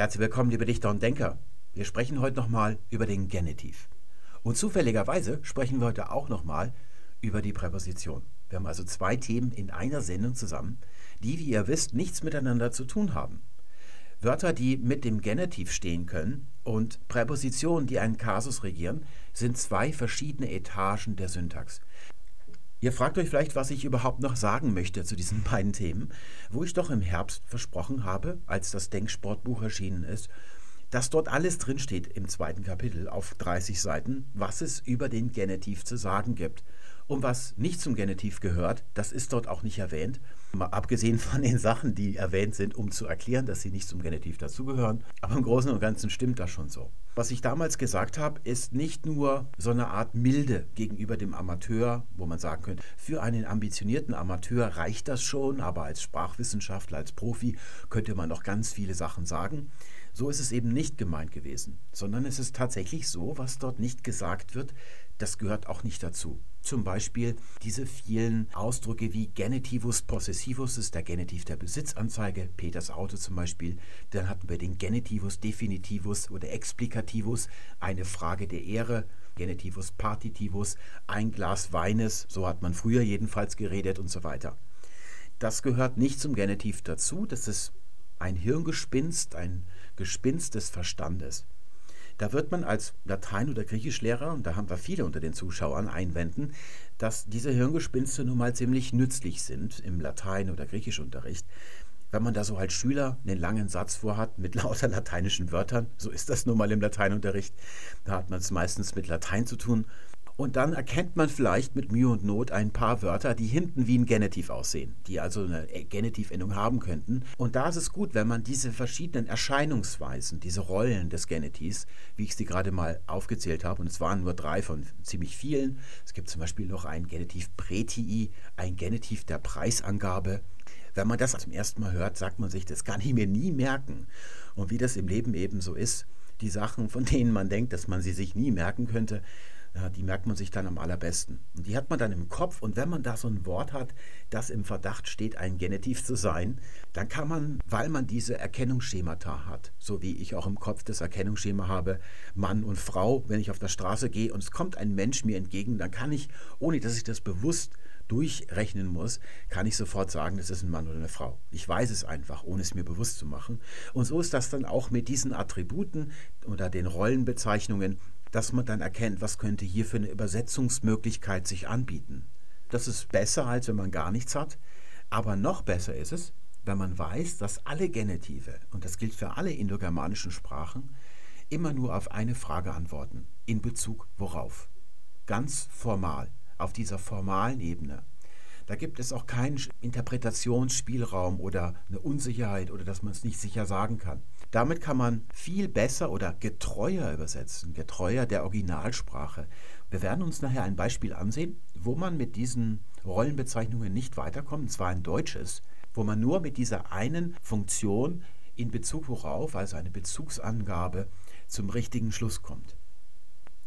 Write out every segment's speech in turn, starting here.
Herzlich willkommen, liebe Dichter und Denker. Wir sprechen heute nochmal über den Genitiv. Und zufälligerweise sprechen wir heute auch nochmal über die Präposition. Wir haben also zwei Themen in einer Sendung zusammen, die, wie ihr wisst, nichts miteinander zu tun haben. Wörter, die mit dem Genitiv stehen können, und Präpositionen, die einen Kasus regieren, sind zwei verschiedene Etagen der Syntax. Ihr fragt euch vielleicht, was ich überhaupt noch sagen möchte zu diesen beiden Themen, wo ich doch im Herbst versprochen habe, als das Denksportbuch erschienen ist, dass dort alles drinsteht im zweiten Kapitel auf 30 Seiten, was es über den Genitiv zu sagen gibt. Und was nicht zum Genitiv gehört, das ist dort auch nicht erwähnt. Mal abgesehen von den Sachen, die erwähnt sind, um zu erklären, dass sie nicht zum Genitiv dazugehören. Aber im Großen und Ganzen stimmt das schon so. Was ich damals gesagt habe, ist nicht nur so eine Art Milde gegenüber dem Amateur, wo man sagen könnte, für einen ambitionierten Amateur reicht das schon, aber als Sprachwissenschaftler, als Profi könnte man noch ganz viele Sachen sagen. So ist es eben nicht gemeint gewesen, sondern es ist tatsächlich so, was dort nicht gesagt wird, das gehört auch nicht dazu. Zum Beispiel diese vielen Ausdrücke wie Genitivus possessivus ist der Genitiv der Besitzanzeige, Peters Auto zum Beispiel. Dann hatten wir den Genitivus definitivus oder explicativus, eine Frage der Ehre. Genitivus partitivus, ein Glas Weines, so hat man früher jedenfalls geredet und so weiter. Das gehört nicht zum Genitiv dazu, das ist ein Hirngespinst, ein Gespinst des Verstandes. Da wird man als Latein- oder Griechischlehrer, und da haben wir viele unter den Zuschauern, einwenden, dass diese Hirngespinste nun mal ziemlich nützlich sind im Latein- oder Griechischunterricht. Wenn man da so als Schüler einen langen Satz vorhat mit lauter lateinischen Wörtern, so ist das nun mal im Lateinunterricht, da hat man es meistens mit Latein zu tun, und dann erkennt man vielleicht mit Mühe und Not ein paar Wörter, die hinten wie ein Genitiv aussehen, die also eine Genitivendung haben könnten. Und da ist es gut, wenn man diese verschiedenen Erscheinungsweisen, diese Rollen des Genitivs, wie ich sie gerade mal aufgezählt habe, und es waren nur drei von ziemlich vielen. Es gibt zum Beispiel noch ein Genitiv Pretii, ein Genitiv der Preisangabe. Wenn man das zum ersten Mal hört, sagt man sich, das kann ich mir nie merken. Und wie das im Leben eben so ist, die Sachen, von denen man denkt, dass man sie sich nie merken könnte, ja, die merkt man sich dann am allerbesten. Und die hat man dann im Kopf. Und wenn man da so ein Wort hat, das im Verdacht steht, ein Genitiv zu sein, dann kann man, weil man diese Erkennungsschemata hat, so wie ich auch im Kopf das Erkennungsschema habe, Mann und Frau, wenn ich auf der Straße gehe und es kommt ein Mensch mir entgegen, dann kann ich, ohne dass ich das bewusst durchrechnen muss, kann ich sofort sagen, das ist ein Mann oder eine Frau. Ich weiß es einfach, ohne es mir bewusst zu machen. Und so ist das dann auch mit diesen Attributen oder den Rollenbezeichnungen dass man dann erkennt, was könnte hier für eine Übersetzungsmöglichkeit sich anbieten. Das ist besser, als wenn man gar nichts hat. Aber noch besser ist es, wenn man weiß, dass alle Genitive, und das gilt für alle indogermanischen Sprachen, immer nur auf eine Frage antworten. In Bezug worauf? Ganz formal, auf dieser formalen Ebene. Da gibt es auch keinen Interpretationsspielraum oder eine Unsicherheit oder dass man es nicht sicher sagen kann. Damit kann man viel besser oder getreuer übersetzen, getreuer der Originalsprache. Wir werden uns nachher ein Beispiel ansehen, wo man mit diesen Rollenbezeichnungen nicht weiterkommt, und zwar ein deutsches, wo man nur mit dieser einen Funktion in Bezug worauf, also eine Bezugsangabe, zum richtigen Schluss kommt.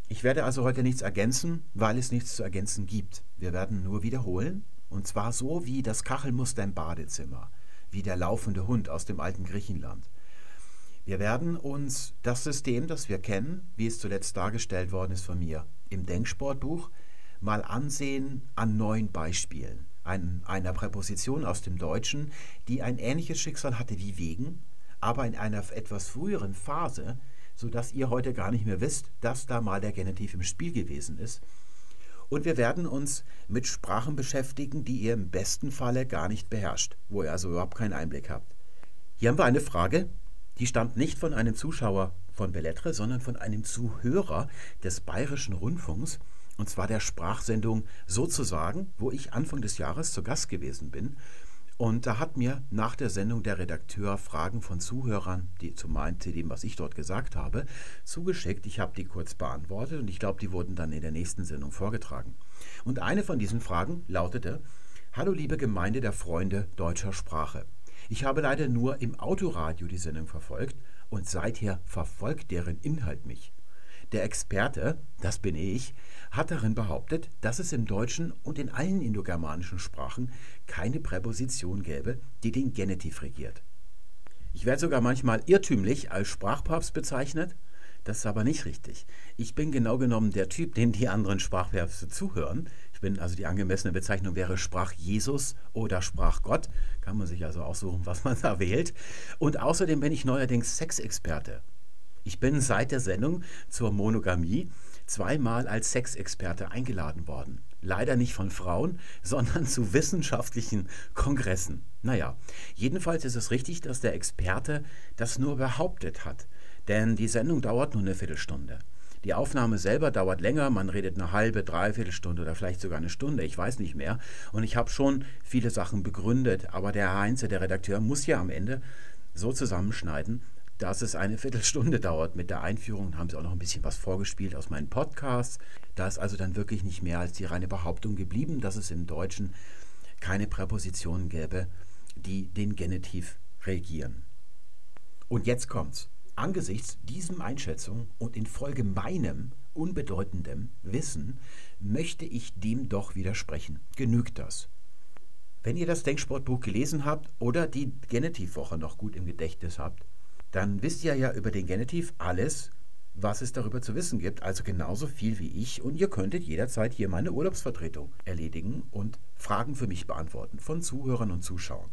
Ich werde also heute nichts ergänzen, weil es nichts zu ergänzen gibt. Wir werden nur wiederholen, und zwar so wie das Kachelmuster im Badezimmer, wie der laufende Hund aus dem alten Griechenland. Wir werden uns das System, das wir kennen, wie es zuletzt dargestellt worden ist von mir im Denksportbuch, mal ansehen an neun Beispielen. Ein, einer Präposition aus dem Deutschen, die ein ähnliches Schicksal hatte wie wegen, aber in einer etwas früheren Phase, sodass ihr heute gar nicht mehr wisst, dass da mal der Genitiv im Spiel gewesen ist. Und wir werden uns mit Sprachen beschäftigen, die ihr im besten Falle gar nicht beherrscht, wo ihr also überhaupt keinen Einblick habt. Hier haben wir eine Frage, die stammt nicht von einem Zuschauer von Bellettre, sondern von einem Zuhörer des Bayerischen Rundfunks, und zwar der Sprachsendung Sozusagen, wo ich Anfang des Jahres zu Gast gewesen bin. Und da hat mir nach der Sendung der Redakteur Fragen von Zuhörern, die zu meinen, zu dem, was ich dort gesagt habe, zugeschickt. Ich habe die kurz beantwortet und ich glaube, die wurden dann in der nächsten Sendung vorgetragen. Und eine von diesen Fragen lautete: Hallo liebe Gemeinde der Freunde deutscher Sprache. Ich habe leider nur im Autoradio die Sendung verfolgt und seither verfolgt deren Inhalt mich. Der Experte, das bin ich, hat darin behauptet, dass es im Deutschen und in allen indogermanischen Sprachen keine Präposition gäbe, die den Genitiv regiert. Ich werde sogar manchmal irrtümlich als Sprachpapst bezeichnet. Das ist aber nicht richtig. Ich bin genau genommen der Typ, den die anderen Sprachpäpste zuhören. Bin also die angemessene Bezeichnung wäre Sprach Jesus oder Sprach Gott. Kann man sich also aussuchen, was man da wählt. Und außerdem bin ich neuerdings Sexexperte. Ich bin seit der Sendung zur Monogamie zweimal als Sexexperte eingeladen worden. Leider nicht von Frauen, sondern zu wissenschaftlichen Kongressen. Naja, jedenfalls ist es richtig, dass der Experte das nur behauptet hat. Denn die Sendung dauert nur eine Viertelstunde. Die Aufnahme selber dauert länger, man redet eine halbe, dreiviertel Stunde oder vielleicht sogar eine Stunde, ich weiß nicht mehr. Und ich habe schon viele Sachen begründet, aber der Heinze, der Redakteur, muss ja am Ende so zusammenschneiden, dass es eine Viertelstunde dauert. Mit der Einführung haben sie auch noch ein bisschen was vorgespielt aus meinen Podcasts. Da ist also dann wirklich nicht mehr als die reine Behauptung geblieben, dass es im Deutschen keine Präpositionen gäbe, die den Genitiv regieren. Und jetzt kommt's. Angesichts diesem Einschätzung und infolge meinem unbedeutendem Wissen möchte ich dem doch widersprechen. Genügt das? Wenn ihr das Denksportbuch gelesen habt oder die Genitivwoche noch gut im Gedächtnis habt, dann wisst ihr ja über den Genitiv alles, was es darüber zu wissen gibt, also genauso viel wie ich und ihr könntet jederzeit hier meine Urlaubsvertretung erledigen und Fragen für mich beantworten von Zuhörern und Zuschauern.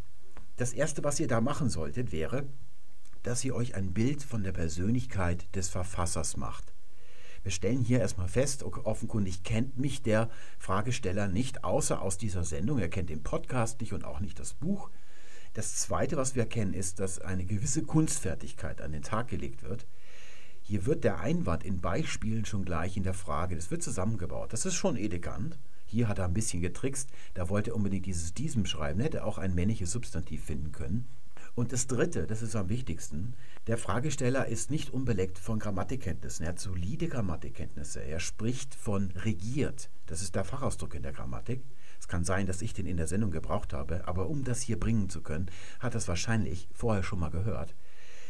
Das Erste, was ihr da machen solltet, wäre, dass ihr euch ein Bild von der Persönlichkeit des Verfassers macht. Wir stellen hier erstmal fest, offenkundig kennt mich der Fragesteller nicht, außer aus dieser Sendung. Er kennt den Podcast nicht und auch nicht das Buch. Das Zweite, was wir erkennen, ist, dass eine gewisse Kunstfertigkeit an den Tag gelegt wird. Hier wird der Einwand in Beispielen schon gleich in der Frage, das wird zusammengebaut. Das ist schon elegant. Hier hat er ein bisschen getrickst, da wollte er unbedingt dieses diesem schreiben, hätte auch ein männliches Substantiv finden können. Und das Dritte, das ist am wichtigsten, der Fragesteller ist nicht unbeleckt von Grammatikkenntnissen. Er hat solide Grammatikkenntnisse. Er spricht von regiert. Das ist der Fachausdruck in der Grammatik. Es kann sein, dass ich den in der Sendung gebraucht habe, aber um das hier bringen zu können, hat das wahrscheinlich vorher schon mal gehört.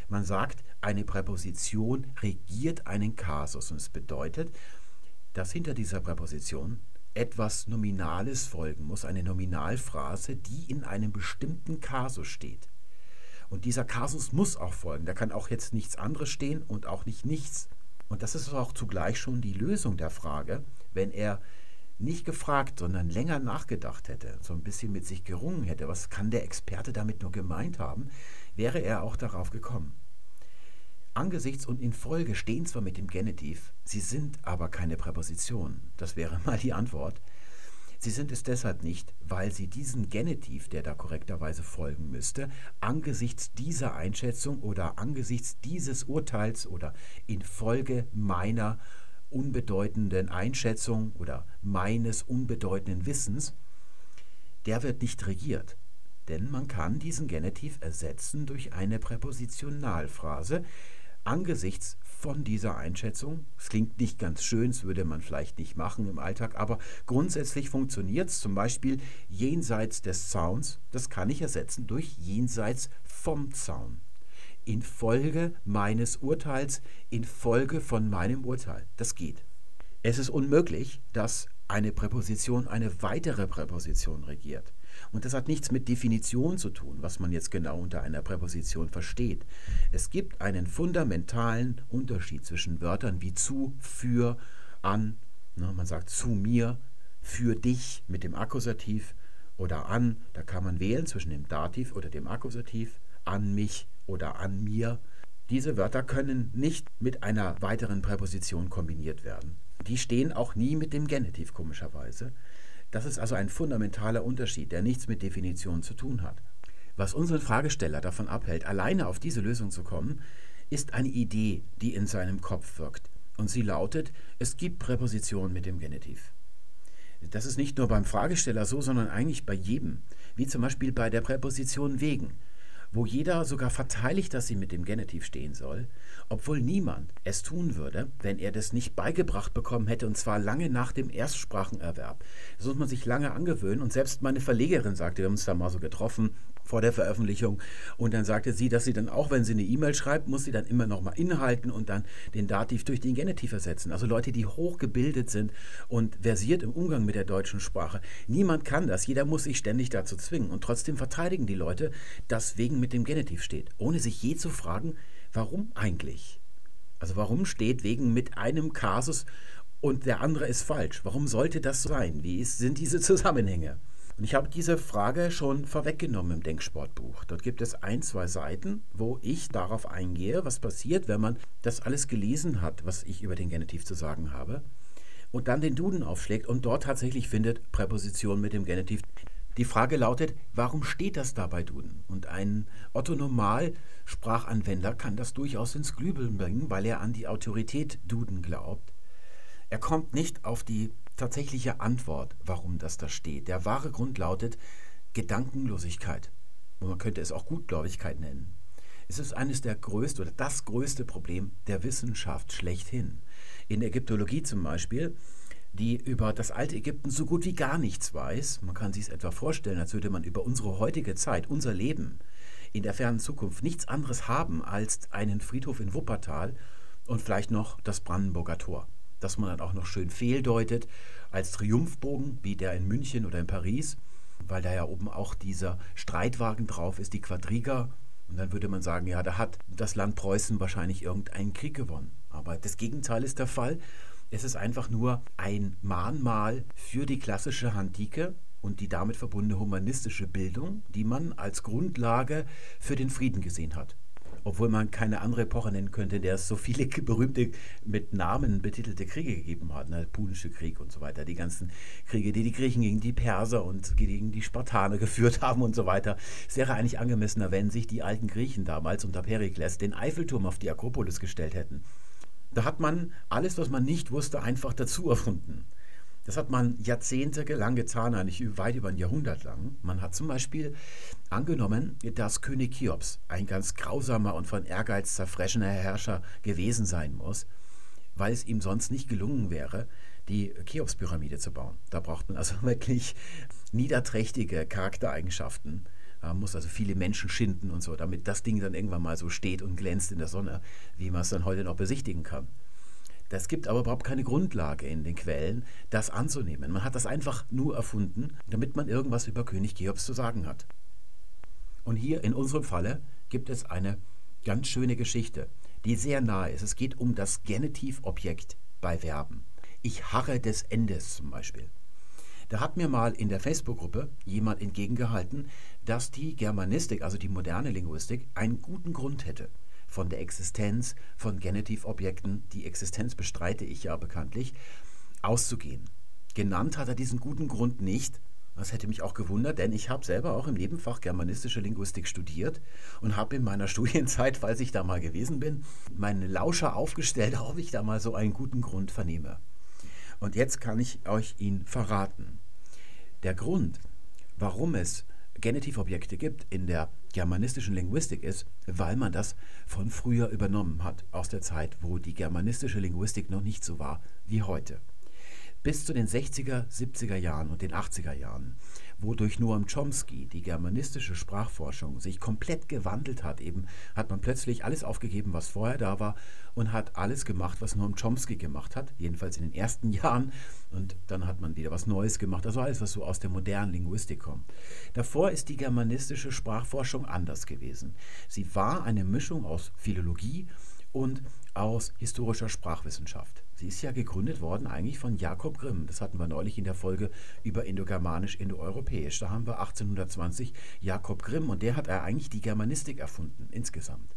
Man sagt, eine Präposition regiert einen Kasus und es bedeutet, dass hinter dieser Präposition etwas Nominales folgen muss, eine Nominalphrase, die in einem bestimmten Kasus steht. Und dieser Kasus muss auch folgen. Da kann auch jetzt nichts anderes stehen und auch nicht nichts. Und das ist auch zugleich schon die Lösung der Frage, wenn er nicht gefragt, sondern länger nachgedacht hätte, so ein bisschen mit sich gerungen hätte, was kann der Experte damit nur gemeint haben, wäre er auch darauf gekommen. Angesichts und in Folge stehen zwar mit dem Genitiv, sie sind aber keine Präposition. Das wäre mal die Antwort. Sie sind es deshalb nicht, weil sie diesen Genitiv, der da korrekterweise folgen müsste, angesichts dieser Einschätzung oder angesichts dieses Urteils oder infolge meiner unbedeutenden Einschätzung oder meines unbedeutenden Wissens, der wird nicht regiert. Denn man kann diesen Genitiv ersetzen durch eine Präpositionalphrase angesichts von dieser Einschätzung. Es klingt nicht ganz schön, das würde man vielleicht nicht machen im Alltag, aber grundsätzlich funktioniert es zum Beispiel jenseits des Zauns. Das kann ich ersetzen durch jenseits vom Zaun infolge meines Urteils, infolge von meinem Urteil. Das geht. Es ist unmöglich, dass eine Präposition eine weitere Präposition regiert. Und das hat nichts mit Definition zu tun, was man jetzt genau unter einer Präposition versteht. Es gibt einen fundamentalen Unterschied zwischen Wörtern wie zu, für, an. Ne, man sagt zu mir, für dich mit dem Akkusativ oder an. Da kann man wählen zwischen dem Dativ oder dem Akkusativ, an mich oder an mir. Diese Wörter können nicht mit einer weiteren Präposition kombiniert werden. Die stehen auch nie mit dem Genitiv komischerweise. Das ist also ein fundamentaler Unterschied, der nichts mit Definition zu tun hat. Was unseren Fragesteller davon abhält, alleine auf diese Lösung zu kommen, ist eine Idee, die in seinem Kopf wirkt. Und sie lautet, es gibt Präpositionen mit dem Genitiv. Das ist nicht nur beim Fragesteller so, sondern eigentlich bei jedem. Wie zum Beispiel bei der Präposition wegen wo jeder sogar verteidigt, dass sie mit dem Genitiv stehen soll, obwohl niemand es tun würde, wenn er das nicht beigebracht bekommen hätte, und zwar lange nach dem Erstsprachenerwerb. Das muss man sich lange angewöhnen und selbst meine Verlegerin sagte, wir haben uns da mal so getroffen, vor der Veröffentlichung. Und dann sagte sie, dass sie dann auch, wenn sie eine E-Mail schreibt, muss sie dann immer nochmal inhalten und dann den Dativ durch den Genitiv ersetzen. Also Leute, die hochgebildet sind und versiert im Umgang mit der deutschen Sprache. Niemand kann das. Jeder muss sich ständig dazu zwingen. Und trotzdem verteidigen die Leute, dass wegen mit dem Genitiv steht, ohne sich je zu fragen, warum eigentlich? Also warum steht wegen mit einem Kasus und der andere ist falsch? Warum sollte das sein? Wie ist, sind diese Zusammenhänge? Und ich habe diese Frage schon vorweggenommen im Denksportbuch. Dort gibt es ein, zwei Seiten, wo ich darauf eingehe, was passiert, wenn man das alles gelesen hat, was ich über den Genitiv zu sagen habe, und dann den Duden aufschlägt und dort tatsächlich findet Präposition mit dem Genitiv. Die Frage lautet, warum steht das da bei Duden? Und ein Otto-Normal-Sprachanwender kann das durchaus ins Glübeln bringen, weil er an die Autorität Duden glaubt. Er kommt nicht auf die tatsächliche Antwort, warum das da steht. Der wahre Grund lautet Gedankenlosigkeit. Und man könnte es auch Gutgläubigkeit nennen. Es ist eines der größten oder das größte Problem der Wissenschaft schlechthin. In Ägyptologie zum Beispiel, die über das alte Ägypten so gut wie gar nichts weiß. Man kann sich es etwa vorstellen, als würde man über unsere heutige Zeit, unser Leben in der fernen Zukunft nichts anderes haben als einen Friedhof in Wuppertal und vielleicht noch das Brandenburger Tor dass man dann auch noch schön fehldeutet als Triumphbogen, wie der in München oder in Paris, weil da ja oben auch dieser Streitwagen drauf ist, die Quadriga. Und dann würde man sagen, ja, da hat das Land Preußen wahrscheinlich irgendeinen Krieg gewonnen. Aber das Gegenteil ist der Fall. Es ist einfach nur ein Mahnmal für die klassische Antike und die damit verbundene humanistische Bildung, die man als Grundlage für den Frieden gesehen hat obwohl man keine andere Epoche nennen könnte, in der es so viele berühmte mit Namen betitelte Kriege gegeben hat. Ne? Punische Krieg und so weiter. Die ganzen Kriege, die die Griechen gegen die Perser und gegen die Spartaner geführt haben und so weiter. Es wäre eigentlich angemessener, wenn sich die alten Griechen damals unter Perikles den Eiffelturm auf die Akropolis gestellt hätten. Da hat man alles, was man nicht wusste, einfach dazu erfunden. Das hat man jahrzehntelang getan, eigentlich weit über ein Jahrhundert lang. Man hat zum Beispiel angenommen, dass König Cheops ein ganz grausamer und von Ehrgeiz zerfressener Herrscher gewesen sein muss, weil es ihm sonst nicht gelungen wäre, die Cheops-Pyramide zu bauen. Da braucht man also wirklich niederträchtige Charaktereigenschaften. Man muss also viele Menschen schinden und so, damit das Ding dann irgendwann mal so steht und glänzt in der Sonne, wie man es dann heute noch besichtigen kann. Das gibt aber überhaupt keine Grundlage in den Quellen, das anzunehmen. Man hat das einfach nur erfunden, damit man irgendwas über König Cheops zu sagen hat. Und hier in unserem Falle gibt es eine ganz schöne Geschichte, die sehr nahe ist. Es geht um das Genitivobjekt bei Verben. Ich harre des Endes zum Beispiel. Da hat mir mal in der Facebook-Gruppe jemand entgegengehalten, dass die Germanistik, also die moderne Linguistik, einen guten Grund hätte von der Existenz von Genitivobjekten, die Existenz bestreite ich ja bekanntlich, auszugehen. Genannt hat er diesen guten Grund nicht. Das hätte mich auch gewundert, denn ich habe selber auch im Nebenfach germanistische Linguistik studiert und habe in meiner Studienzeit, falls ich da mal gewesen bin, meine Lauscher aufgestellt, ob ich da mal so einen guten Grund vernehme. Und jetzt kann ich euch ihn verraten. Der Grund, warum es Genitivobjekte gibt in der germanistischen Linguistik ist, weil man das von früher übernommen hat, aus der Zeit, wo die germanistische Linguistik noch nicht so war wie heute. Bis zu den 60er, 70er Jahren und den 80er Jahren wodurch Noam Chomsky die germanistische Sprachforschung sich komplett gewandelt hat. Eben hat man plötzlich alles aufgegeben, was vorher da war und hat alles gemacht, was Noam Chomsky gemacht hat, jedenfalls in den ersten Jahren. Und dann hat man wieder was Neues gemacht, also alles, was so aus der modernen Linguistik kommt. Davor ist die germanistische Sprachforschung anders gewesen. Sie war eine Mischung aus Philologie und aus historischer Sprachwissenschaft. Sie ist ja gegründet worden eigentlich von Jakob Grimm. Das hatten wir neulich in der Folge über Indogermanisch, Indoeuropäisch. Da haben wir 1820 Jakob Grimm und der hat eigentlich die Germanistik erfunden insgesamt.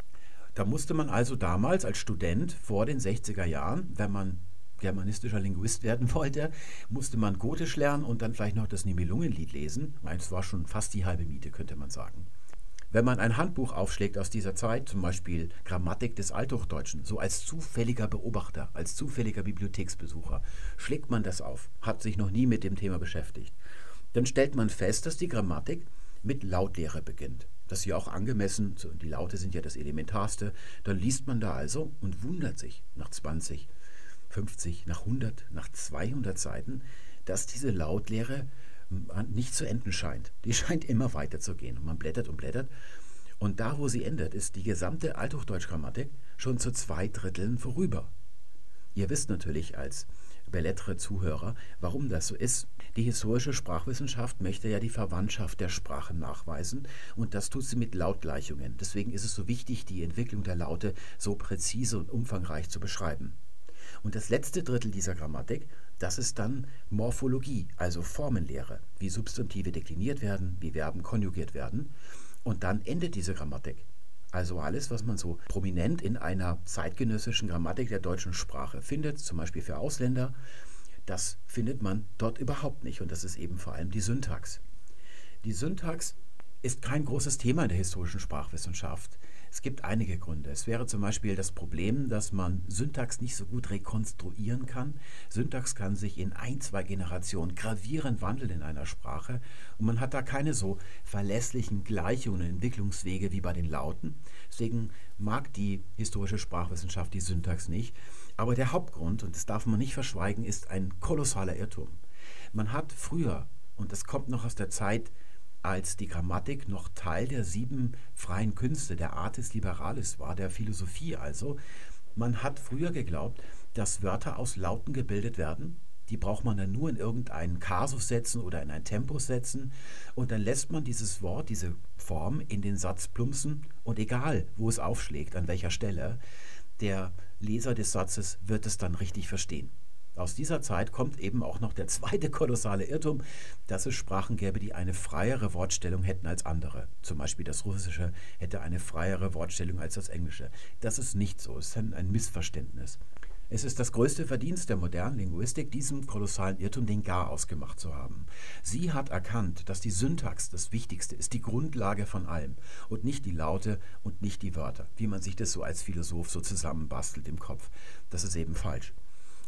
Da musste man also damals als Student vor den 60er Jahren, wenn man germanistischer Linguist werden wollte, musste man Gotisch lernen und dann vielleicht noch das Nibelungenlied lesen. Das war schon fast die halbe Miete, könnte man sagen. Wenn man ein Handbuch aufschlägt aus dieser Zeit, zum Beispiel Grammatik des Althochdeutschen, so als zufälliger Beobachter, als zufälliger Bibliotheksbesucher, schlägt man das auf, hat sich noch nie mit dem Thema beschäftigt, dann stellt man fest, dass die Grammatik mit Lautlehre beginnt. Das ist ja auch angemessen, die Laute sind ja das Elementarste. Dann liest man da also und wundert sich nach 20, 50, nach 100, nach 200 Seiten, dass diese Lautlehre nicht zu enden scheint. Die scheint immer weiter zu gehen. Und man blättert und blättert. Und da, wo sie endet, ist die gesamte Althochdeutsch-Grammatik schon zu zwei Dritteln vorüber. Ihr wisst natürlich als Bellettre-Zuhörer, warum das so ist. Die historische Sprachwissenschaft möchte ja die Verwandtschaft der Sprachen nachweisen und das tut sie mit Lautgleichungen. Deswegen ist es so wichtig, die Entwicklung der Laute so präzise und umfangreich zu beschreiben. Und das letzte Drittel dieser Grammatik, das ist dann Morphologie, also Formenlehre, wie Substantive dekliniert werden, wie Verben konjugiert werden. Und dann endet diese Grammatik. Also alles, was man so prominent in einer zeitgenössischen Grammatik der deutschen Sprache findet, zum Beispiel für Ausländer, das findet man dort überhaupt nicht. Und das ist eben vor allem die Syntax. Die Syntax ist kein großes Thema in der historischen Sprachwissenschaft. Es gibt einige Gründe. Es wäre zum Beispiel das Problem, dass man Syntax nicht so gut rekonstruieren kann. Syntax kann sich in ein, zwei Generationen gravierend wandeln in einer Sprache und man hat da keine so verlässlichen Gleichungen und Entwicklungswege wie bei den Lauten. Deswegen mag die historische Sprachwissenschaft die Syntax nicht. Aber der Hauptgrund, und das darf man nicht verschweigen, ist ein kolossaler Irrtum. Man hat früher, und das kommt noch aus der Zeit als die Grammatik noch Teil der sieben freien Künste, der Artis Liberalis war, der Philosophie also. Man hat früher geglaubt, dass Wörter aus Lauten gebildet werden. Die braucht man dann nur in irgendeinen Kasus setzen oder in ein Tempus setzen. Und dann lässt man dieses Wort, diese Form in den Satz plumpsen. Und egal, wo es aufschlägt, an welcher Stelle, der Leser des Satzes wird es dann richtig verstehen. Aus dieser Zeit kommt eben auch noch der zweite kolossale Irrtum, dass es Sprachen gäbe, die eine freiere Wortstellung hätten als andere. Zum Beispiel das Russische hätte eine freiere Wortstellung als das Englische. Das ist nicht so, es ist ein Missverständnis. Es ist das größte Verdienst der modernen Linguistik, diesem kolossalen Irrtum den Gar ausgemacht zu haben. Sie hat erkannt, dass die Syntax das Wichtigste ist, die Grundlage von allem und nicht die Laute und nicht die Wörter, wie man sich das so als Philosoph so zusammenbastelt im Kopf. Das ist eben falsch.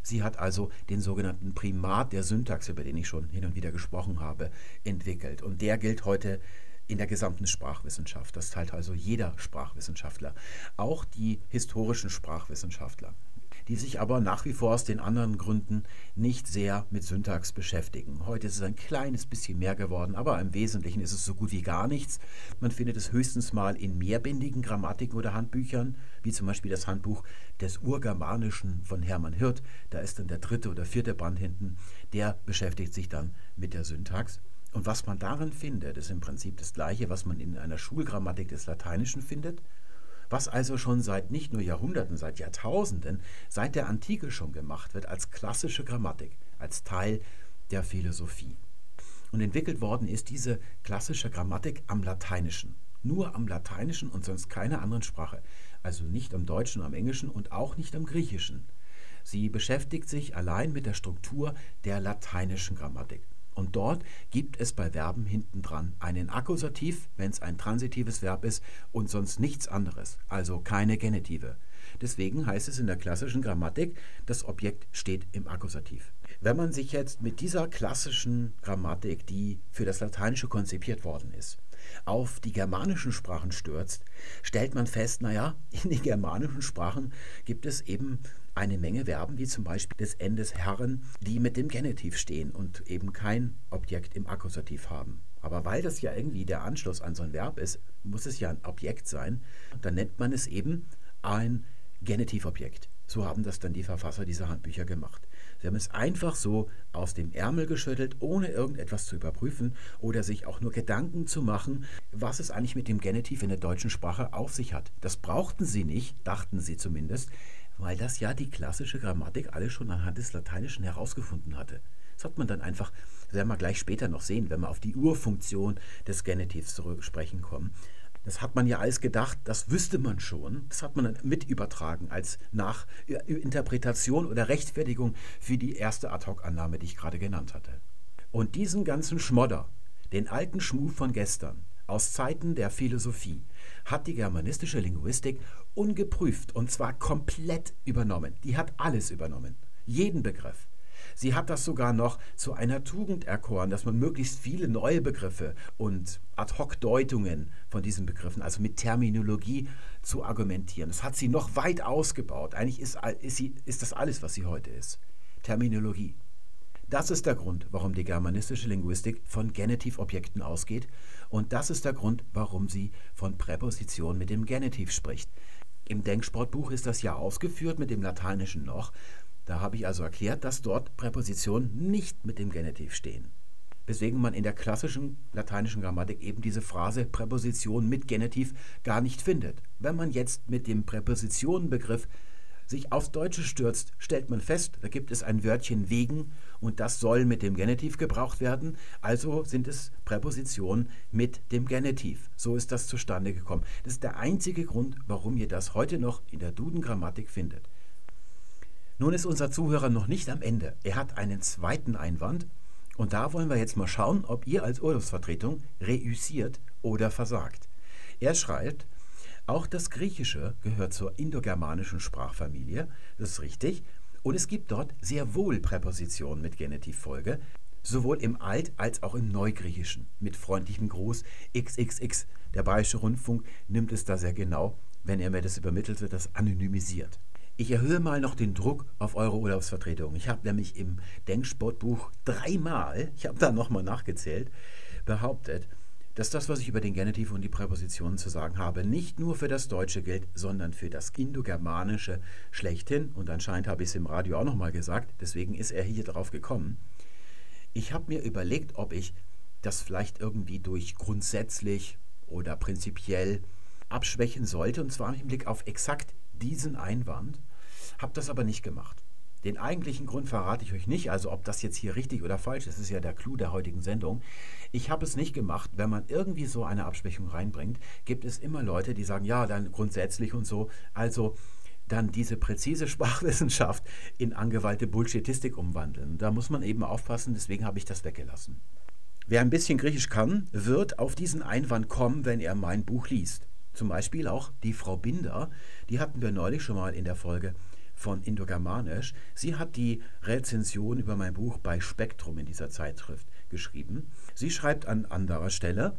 Sie hat also den sogenannten Primat der Syntax, über den ich schon hin und wieder gesprochen habe, entwickelt. Und der gilt heute in der gesamten Sprachwissenschaft. Das teilt also jeder Sprachwissenschaftler, auch die historischen Sprachwissenschaftler die sich aber nach wie vor aus den anderen Gründen nicht sehr mit Syntax beschäftigen. Heute ist es ein kleines bisschen mehr geworden, aber im Wesentlichen ist es so gut wie gar nichts. Man findet es höchstens mal in mehrbändigen Grammatiken oder Handbüchern, wie zum Beispiel das Handbuch des Urgermanischen von Hermann Hirt. Da ist dann der dritte oder vierte Band hinten. Der beschäftigt sich dann mit der Syntax. Und was man darin findet, ist im Prinzip das Gleiche, was man in einer Schulgrammatik des Lateinischen findet was also schon seit nicht nur Jahrhunderten, seit Jahrtausenden, seit der Antike schon gemacht wird als klassische Grammatik, als Teil der Philosophie. Und entwickelt worden ist diese klassische Grammatik am Lateinischen. Nur am Lateinischen und sonst keiner anderen Sprache. Also nicht am Deutschen, am Englischen und auch nicht am Griechischen. Sie beschäftigt sich allein mit der Struktur der lateinischen Grammatik. Und dort gibt es bei Verben hintendran einen Akkusativ, wenn es ein transitives Verb ist, und sonst nichts anderes, also keine Genitive. Deswegen heißt es in der klassischen Grammatik, das Objekt steht im Akkusativ. Wenn man sich jetzt mit dieser klassischen Grammatik, die für das Lateinische konzipiert worden ist, auf die germanischen Sprachen stürzt, stellt man fest, naja, in den germanischen Sprachen gibt es eben eine Menge Verben, wie zum Beispiel des Endes Herren, die mit dem Genitiv stehen und eben kein Objekt im Akkusativ haben. Aber weil das ja irgendwie der Anschluss an so ein Verb ist, muss es ja ein Objekt sein. Dann nennt man es eben ein Genitivobjekt. So haben das dann die Verfasser dieser Handbücher gemacht. Sie haben es einfach so aus dem Ärmel geschüttelt, ohne irgendetwas zu überprüfen oder sich auch nur Gedanken zu machen, was es eigentlich mit dem Genitiv in der deutschen Sprache auf sich hat. Das brauchten sie nicht, dachten sie zumindest, weil das ja die klassische Grammatik alles schon anhand des Lateinischen herausgefunden hatte. Das hat man dann einfach, werden wir gleich später noch sehen, wenn wir auf die Urfunktion des Genitivs zu sprechen kommen. Das hat man ja alles gedacht, das wüsste man schon. Das hat man dann mit übertragen als Nachinterpretation oder Rechtfertigung für die erste Ad-Hoc-Annahme, die ich gerade genannt hatte. Und diesen ganzen Schmodder, den alten Schmuh von gestern, aus Zeiten der Philosophie, hat die germanistische Linguistik ungeprüft und zwar komplett übernommen. Die hat alles übernommen. Jeden Begriff. Sie hat das sogar noch zu einer Tugend erkoren, dass man möglichst viele neue Begriffe und Ad-hoc-Deutungen von diesen Begriffen, also mit Terminologie zu argumentieren. Das hat sie noch weit ausgebaut. Eigentlich ist, ist, sie, ist das alles, was sie heute ist. Terminologie. Das ist der Grund, warum die germanistische Linguistik von Genitivobjekten ausgeht und das ist der Grund, warum sie von Präposition mit dem Genitiv spricht. Im Denksportbuch ist das ja ausgeführt mit dem lateinischen noch. Da habe ich also erklärt, dass dort Präpositionen nicht mit dem Genitiv stehen. Weswegen man in der klassischen lateinischen Grammatik eben diese Phrase Präposition mit Genitiv gar nicht findet. Wenn man jetzt mit dem Präpositionenbegriff sich aufs Deutsche stürzt, stellt man fest, da gibt es ein Wörtchen wegen und das soll mit dem Genitiv gebraucht werden. Also sind es Präpositionen mit dem Genitiv. So ist das zustande gekommen. Das ist der einzige Grund, warum ihr das heute noch in der Duden-Grammatik findet. Nun ist unser Zuhörer noch nicht am Ende. Er hat einen zweiten Einwand und da wollen wir jetzt mal schauen, ob ihr als Urlaubsvertretung reüssiert oder versagt. Er schreibt, auch das Griechische gehört zur indogermanischen Sprachfamilie, das ist richtig, und es gibt dort sehr wohl Präpositionen mit Genitivfolge, sowohl im Alt- als auch im Neugriechischen, mit freundlichem Gruß XXX. Der Bayerische Rundfunk nimmt es da sehr genau, wenn er mir das übermittelt, wird das anonymisiert. Ich erhöhe mal noch den Druck auf eure Urlaubsvertretung. Ich habe nämlich im Denksportbuch dreimal, ich habe da nochmal nachgezählt, behauptet, dass das, was ich über den Genitiv und die Präpositionen zu sagen habe, nicht nur für das Deutsche gilt, sondern für das Indogermanische schlechthin. Und anscheinend habe ich es im Radio auch nochmal gesagt, deswegen ist er hier drauf gekommen. Ich habe mir überlegt, ob ich das vielleicht irgendwie durch grundsätzlich oder prinzipiell abschwächen sollte, und zwar im Blick auf exakt diesen Einwand, habe das aber nicht gemacht. Den eigentlichen Grund verrate ich euch nicht, also ob das jetzt hier richtig oder falsch ist, ist ja der Clou der heutigen Sendung. Ich habe es nicht gemacht. Wenn man irgendwie so eine Abschwächung reinbringt, gibt es immer Leute, die sagen, ja, dann grundsätzlich und so. Also dann diese präzise Sprachwissenschaft in angeweilte Bullshitistik umwandeln. Da muss man eben aufpassen, deswegen habe ich das weggelassen. Wer ein bisschen Griechisch kann, wird auf diesen Einwand kommen, wenn er mein Buch liest. Zum Beispiel auch die Frau Binder, die hatten wir neulich schon mal in der Folge von Indogermanisch. Sie hat die Rezension über mein Buch bei Spektrum in dieser Zeitschrift geschrieben. Sie schreibt an anderer Stelle,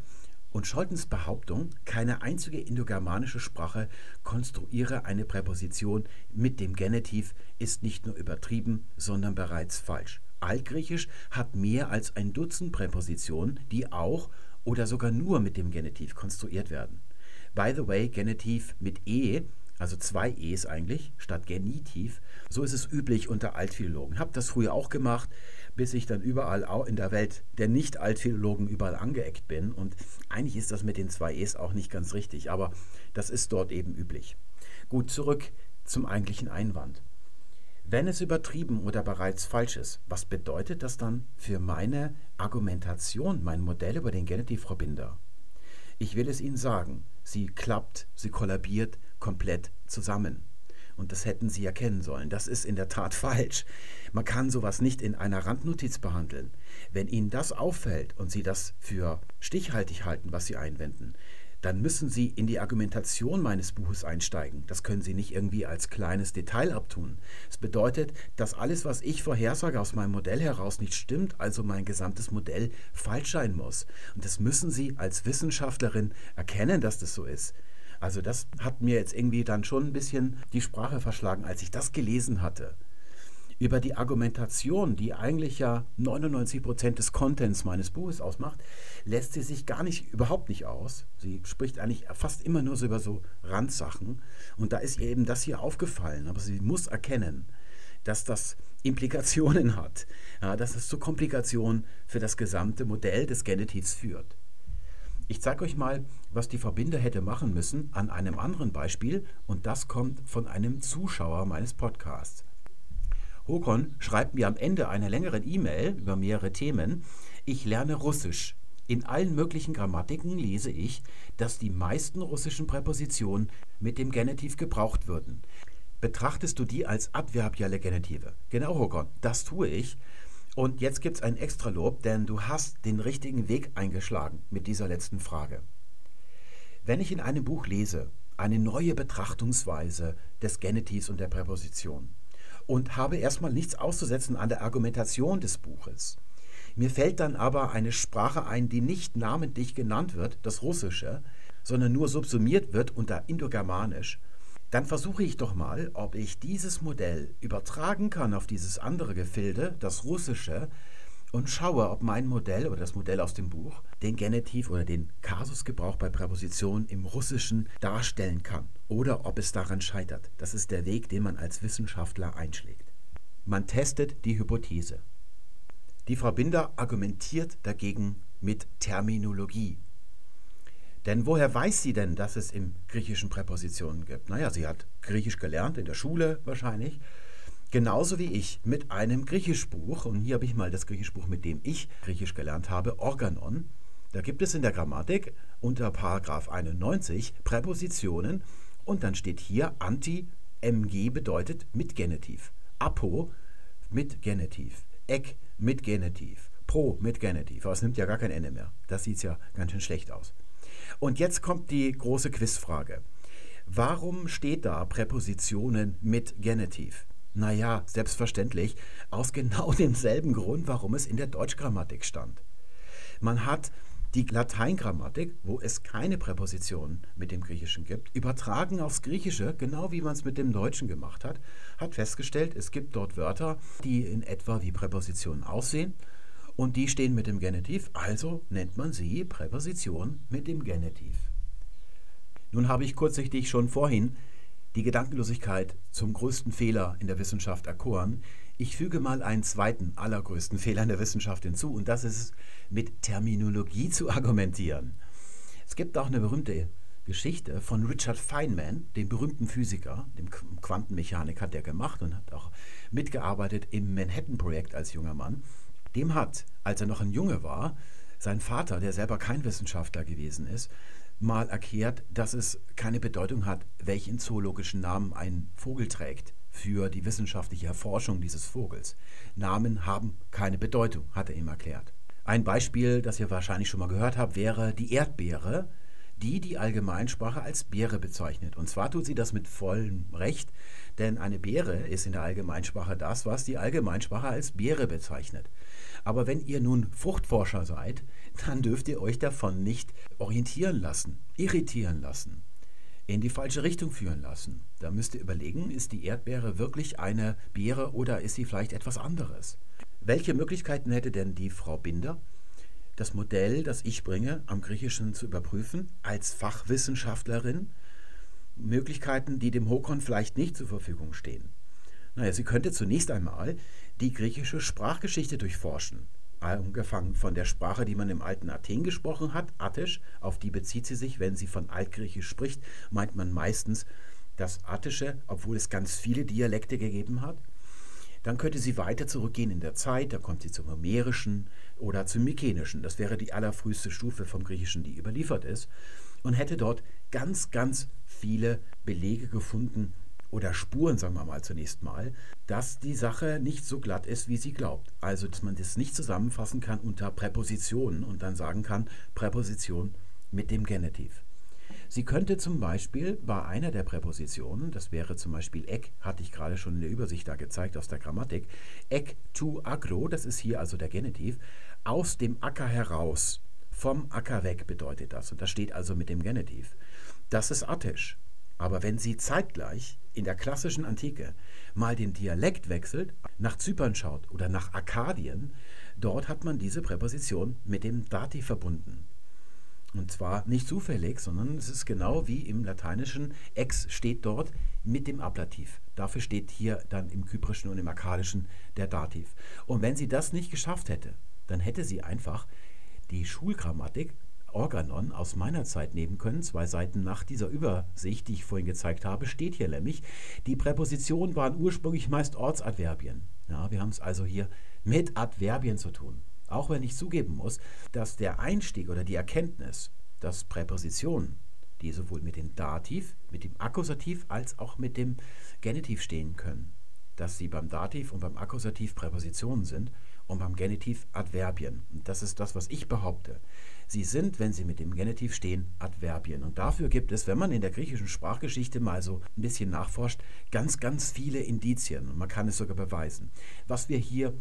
und Scholtens Behauptung, keine einzige indogermanische Sprache konstruiere eine Präposition mit dem Genitiv, ist nicht nur übertrieben, sondern bereits falsch. Altgriechisch hat mehr als ein Dutzend Präpositionen, die auch oder sogar nur mit dem Genitiv konstruiert werden. By the way, Genitiv mit E also zwei E's eigentlich, statt Genitiv. So ist es üblich unter Altphilologen. Habe das früher auch gemacht, bis ich dann überall auch in der Welt der Nicht-Altphilologen überall angeeckt bin. Und eigentlich ist das mit den zwei E's auch nicht ganz richtig, aber das ist dort eben üblich. Gut, zurück zum eigentlichen Einwand. Wenn es übertrieben oder bereits falsch ist, was bedeutet das dann für meine Argumentation, mein Modell über den Genitiv, Frau Binder? Ich will es Ihnen sagen, sie klappt, sie kollabiert, komplett zusammen. Und das hätten Sie erkennen sollen. Das ist in der Tat falsch. Man kann sowas nicht in einer Randnotiz behandeln. Wenn Ihnen das auffällt und Sie das für stichhaltig halten, was Sie einwenden, dann müssen Sie in die Argumentation meines Buches einsteigen. Das können Sie nicht irgendwie als kleines Detail abtun. Es bedeutet, dass alles, was ich vorhersage aus meinem Modell heraus nicht stimmt, also mein gesamtes Modell falsch sein muss. Und das müssen Sie als Wissenschaftlerin erkennen, dass das so ist. Also das hat mir jetzt irgendwie dann schon ein bisschen die Sprache verschlagen, als ich das gelesen hatte. Über die Argumentation, die eigentlich ja 99 Prozent des Contents meines Buches ausmacht, lässt sie sich gar nicht, überhaupt nicht aus. Sie spricht eigentlich fast immer nur so über so Randsachen. Und da ist ihr eben das hier aufgefallen. Aber sie muss erkennen, dass das Implikationen hat, ja, dass es zu Komplikationen für das gesamte Modell des Genitivs führt. Ich zeige euch mal, was die Verbinder hätte machen müssen an einem anderen Beispiel und das kommt von einem Zuschauer meines Podcasts. Håkon schreibt mir am Ende einer längeren E-Mail über mehrere Themen, ich lerne Russisch. In allen möglichen Grammatiken lese ich, dass die meisten russischen Präpositionen mit dem Genitiv gebraucht würden. Betrachtest du die als adverbiale Genitive? Genau, Håkon, das tue ich. Und jetzt gibt es ein Extralob, denn du hast den richtigen Weg eingeschlagen mit dieser letzten Frage. Wenn ich in einem Buch lese, eine neue Betrachtungsweise des Genitivs und der Präposition und habe erstmal nichts auszusetzen an der Argumentation des Buches, mir fällt dann aber eine Sprache ein, die nicht namentlich genannt wird, das Russische, sondern nur subsumiert wird unter Indogermanisch, dann versuche ich doch mal, ob ich dieses Modell übertragen kann auf dieses andere Gefilde, das russische, und schaue, ob mein Modell oder das Modell aus dem Buch den Genitiv oder den Kasusgebrauch bei Präpositionen im Russischen darstellen kann oder ob es daran scheitert. Das ist der Weg, den man als Wissenschaftler einschlägt. Man testet die Hypothese. Die Frau Binder argumentiert dagegen mit Terminologie. Denn woher weiß sie denn, dass es im Griechischen Präpositionen gibt? Naja, sie hat Griechisch gelernt, in der Schule wahrscheinlich. Genauso wie ich mit einem Griechischbuch, und hier habe ich mal das Griechischbuch, mit dem ich Griechisch gelernt habe, Organon. Da gibt es in der Grammatik unter Paragraph 91 Präpositionen und dann steht hier anti, mg bedeutet mit Genitiv. Apo mit Genitiv. Ek mit Genitiv. Pro mit Genitiv. Aber es nimmt ja gar kein Ende mehr. Das sieht ja ganz schön schlecht aus. Und jetzt kommt die große Quizfrage. Warum steht da Präpositionen mit Genitiv? Naja, selbstverständlich, aus genau demselben Grund, warum es in der Deutschgrammatik stand. Man hat die Lateingrammatik, wo es keine Präpositionen mit dem Griechischen gibt, übertragen aufs Griechische, genau wie man es mit dem Deutschen gemacht hat, hat festgestellt, es gibt dort Wörter, die in etwa wie Präpositionen aussehen und die stehen mit dem Genitiv, also nennt man sie Präposition mit dem Genitiv. Nun habe ich kurzsichtig schon vorhin die Gedankenlosigkeit zum größten Fehler in der Wissenschaft erkoren. Ich füge mal einen zweiten, allergrößten Fehler in der Wissenschaft hinzu, und das ist mit Terminologie zu argumentieren. Es gibt auch eine berühmte Geschichte von Richard Feynman, dem berühmten Physiker, dem Quantenmechanik hat der gemacht und hat auch mitgearbeitet im Manhattan-Projekt als junger Mann. Dem hat, als er noch ein Junge war, sein Vater, der selber kein Wissenschaftler gewesen ist, mal erklärt, dass es keine Bedeutung hat, welchen zoologischen Namen ein Vogel trägt für die wissenschaftliche Erforschung dieses Vogels. Namen haben keine Bedeutung, hat er ihm erklärt. Ein Beispiel, das ihr wahrscheinlich schon mal gehört habt, wäre die Erdbeere, die die Allgemeinsprache als Beere bezeichnet. Und zwar tut sie das mit vollem Recht, denn eine Beere ist in der Allgemeinsprache das, was die Allgemeinsprache als Beere bezeichnet. Aber wenn ihr nun Fruchtforscher seid, dann dürft ihr euch davon nicht orientieren lassen, irritieren lassen, in die falsche Richtung führen lassen. Da müsst ihr überlegen, ist die Erdbeere wirklich eine Beere oder ist sie vielleicht etwas anderes? Welche Möglichkeiten hätte denn die Frau Binder, das Modell, das ich bringe, am Griechischen zu überprüfen, als Fachwissenschaftlerin? Möglichkeiten, die dem Hokon vielleicht nicht zur Verfügung stehen. Naja, sie könnte zunächst einmal die griechische Sprachgeschichte durchforschen. Angefangen von der Sprache, die man im alten Athen gesprochen hat, Attisch, auf die bezieht sie sich, wenn sie von Altgriechisch spricht, meint man meistens das Attische, obwohl es ganz viele Dialekte gegeben hat. Dann könnte sie weiter zurückgehen in der Zeit, da kommt sie zum Homerischen oder zum Mykenischen, das wäre die allerfrüheste Stufe vom Griechischen, die überliefert ist, und hätte dort ganz, ganz viele Belege gefunden, oder Spuren, sagen wir mal zunächst mal, dass die Sache nicht so glatt ist, wie sie glaubt. Also, dass man das nicht zusammenfassen kann unter Präpositionen und dann sagen kann, Präposition mit dem Genitiv. Sie könnte zum Beispiel bei einer der Präpositionen, das wäre zum Beispiel ek, hatte ich gerade schon in der Übersicht da gezeigt aus der Grammatik, ek tu agro, das ist hier also der Genitiv, aus dem Acker heraus, vom Acker weg bedeutet das. Und das steht also mit dem Genitiv. Das ist attisch. Aber wenn sie zeitgleich in der klassischen Antike mal den Dialekt wechselt, nach Zypern schaut oder nach Arkadien, dort hat man diese Präposition mit dem Dativ verbunden. Und zwar nicht zufällig, sondern es ist genau wie im Lateinischen. Ex steht dort mit dem Ablativ. Dafür steht hier dann im Kyprischen und im Akkadischen der Dativ. Und wenn sie das nicht geschafft hätte, dann hätte sie einfach die Schulgrammatik Organon aus meiner Zeit nehmen können. Zwei Seiten nach dieser Übersicht, die ich vorhin gezeigt habe, steht hier nämlich, die Präpositionen waren ursprünglich meist Ortsadverbien. Ja, wir haben es also hier mit Adverbien zu tun. Auch wenn ich zugeben muss, dass der Einstieg oder die Erkenntnis, dass Präpositionen, die sowohl mit dem Dativ, mit dem Akkusativ als auch mit dem Genitiv stehen können, dass sie beim Dativ und beim Akkusativ Präpositionen sind und beim Genitiv Adverbien. Und das ist das, was ich behaupte. Sie sind, wenn sie mit dem Genitiv stehen, Adverbien. Und dafür gibt es, wenn man in der griechischen Sprachgeschichte mal so ein bisschen nachforscht, ganz, ganz viele Indizien. Und man kann es sogar beweisen. Was wir hier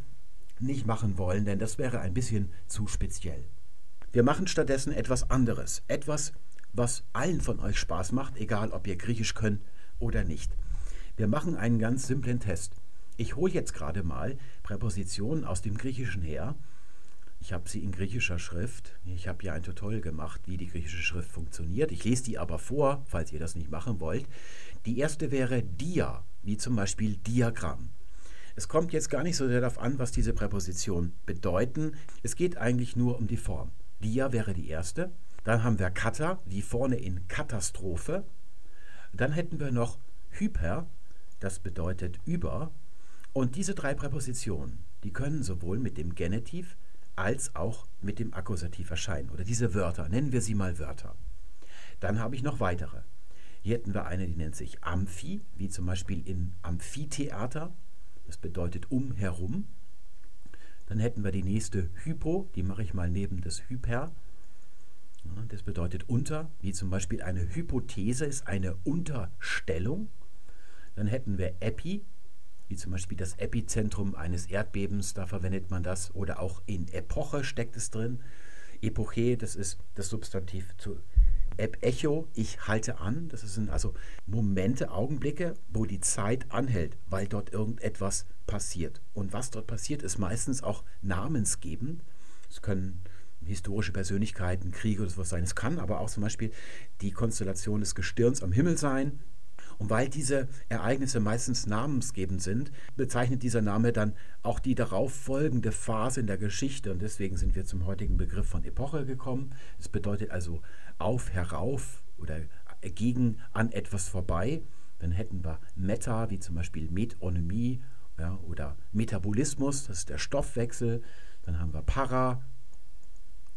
nicht machen wollen, denn das wäre ein bisschen zu speziell. Wir machen stattdessen etwas anderes. Etwas, was allen von euch Spaß macht, egal ob ihr Griechisch könnt oder nicht. Wir machen einen ganz simplen Test. Ich hole jetzt gerade mal Präpositionen aus dem Griechischen her. Ich habe sie in griechischer Schrift. Ich habe ja ein Tutorial gemacht, wie die griechische Schrift funktioniert. Ich lese die aber vor, falls ihr das nicht machen wollt. Die erste wäre dia, wie zum Beispiel Diagramm. Es kommt jetzt gar nicht so sehr darauf an, was diese Präpositionen bedeuten. Es geht eigentlich nur um die Form. Dia wäre die erste. Dann haben wir kata, wie vorne in Katastrophe. Dann hätten wir noch hyper, das bedeutet über. Und diese drei Präpositionen, die können sowohl mit dem Genitiv als auch mit dem Akkusativ erscheinen. Oder diese Wörter, nennen wir sie mal Wörter. Dann habe ich noch weitere. Hier hätten wir eine, die nennt sich Amphi, wie zum Beispiel in Amphitheater. Das bedeutet umherum. Dann hätten wir die nächste Hypo, die mache ich mal neben das Hyper. Das bedeutet unter, wie zum Beispiel eine Hypothese ist eine Unterstellung. Dann hätten wir Epi, wie zum Beispiel das Epizentrum eines Erdbebens, da verwendet man das. Oder auch in Epoche steckt es drin. Epoche, das ist das Substantiv zu Echo, ich halte an. Das sind also Momente, Augenblicke, wo die Zeit anhält, weil dort irgendetwas passiert. Und was dort passiert, ist meistens auch namensgebend. Es können historische Persönlichkeiten, Kriege oder sowas sein. Es kann aber auch zum Beispiel die Konstellation des Gestirns am Himmel sein. Und weil diese Ereignisse meistens namensgebend sind, bezeichnet dieser Name dann auch die darauf folgende Phase in der Geschichte. Und deswegen sind wir zum heutigen Begriff von Epoche gekommen. Es bedeutet also auf, herauf oder gegen an etwas vorbei. Dann hätten wir Meta, wie zum Beispiel Metonomie ja, oder Metabolismus, das ist der Stoffwechsel. Dann haben wir Para,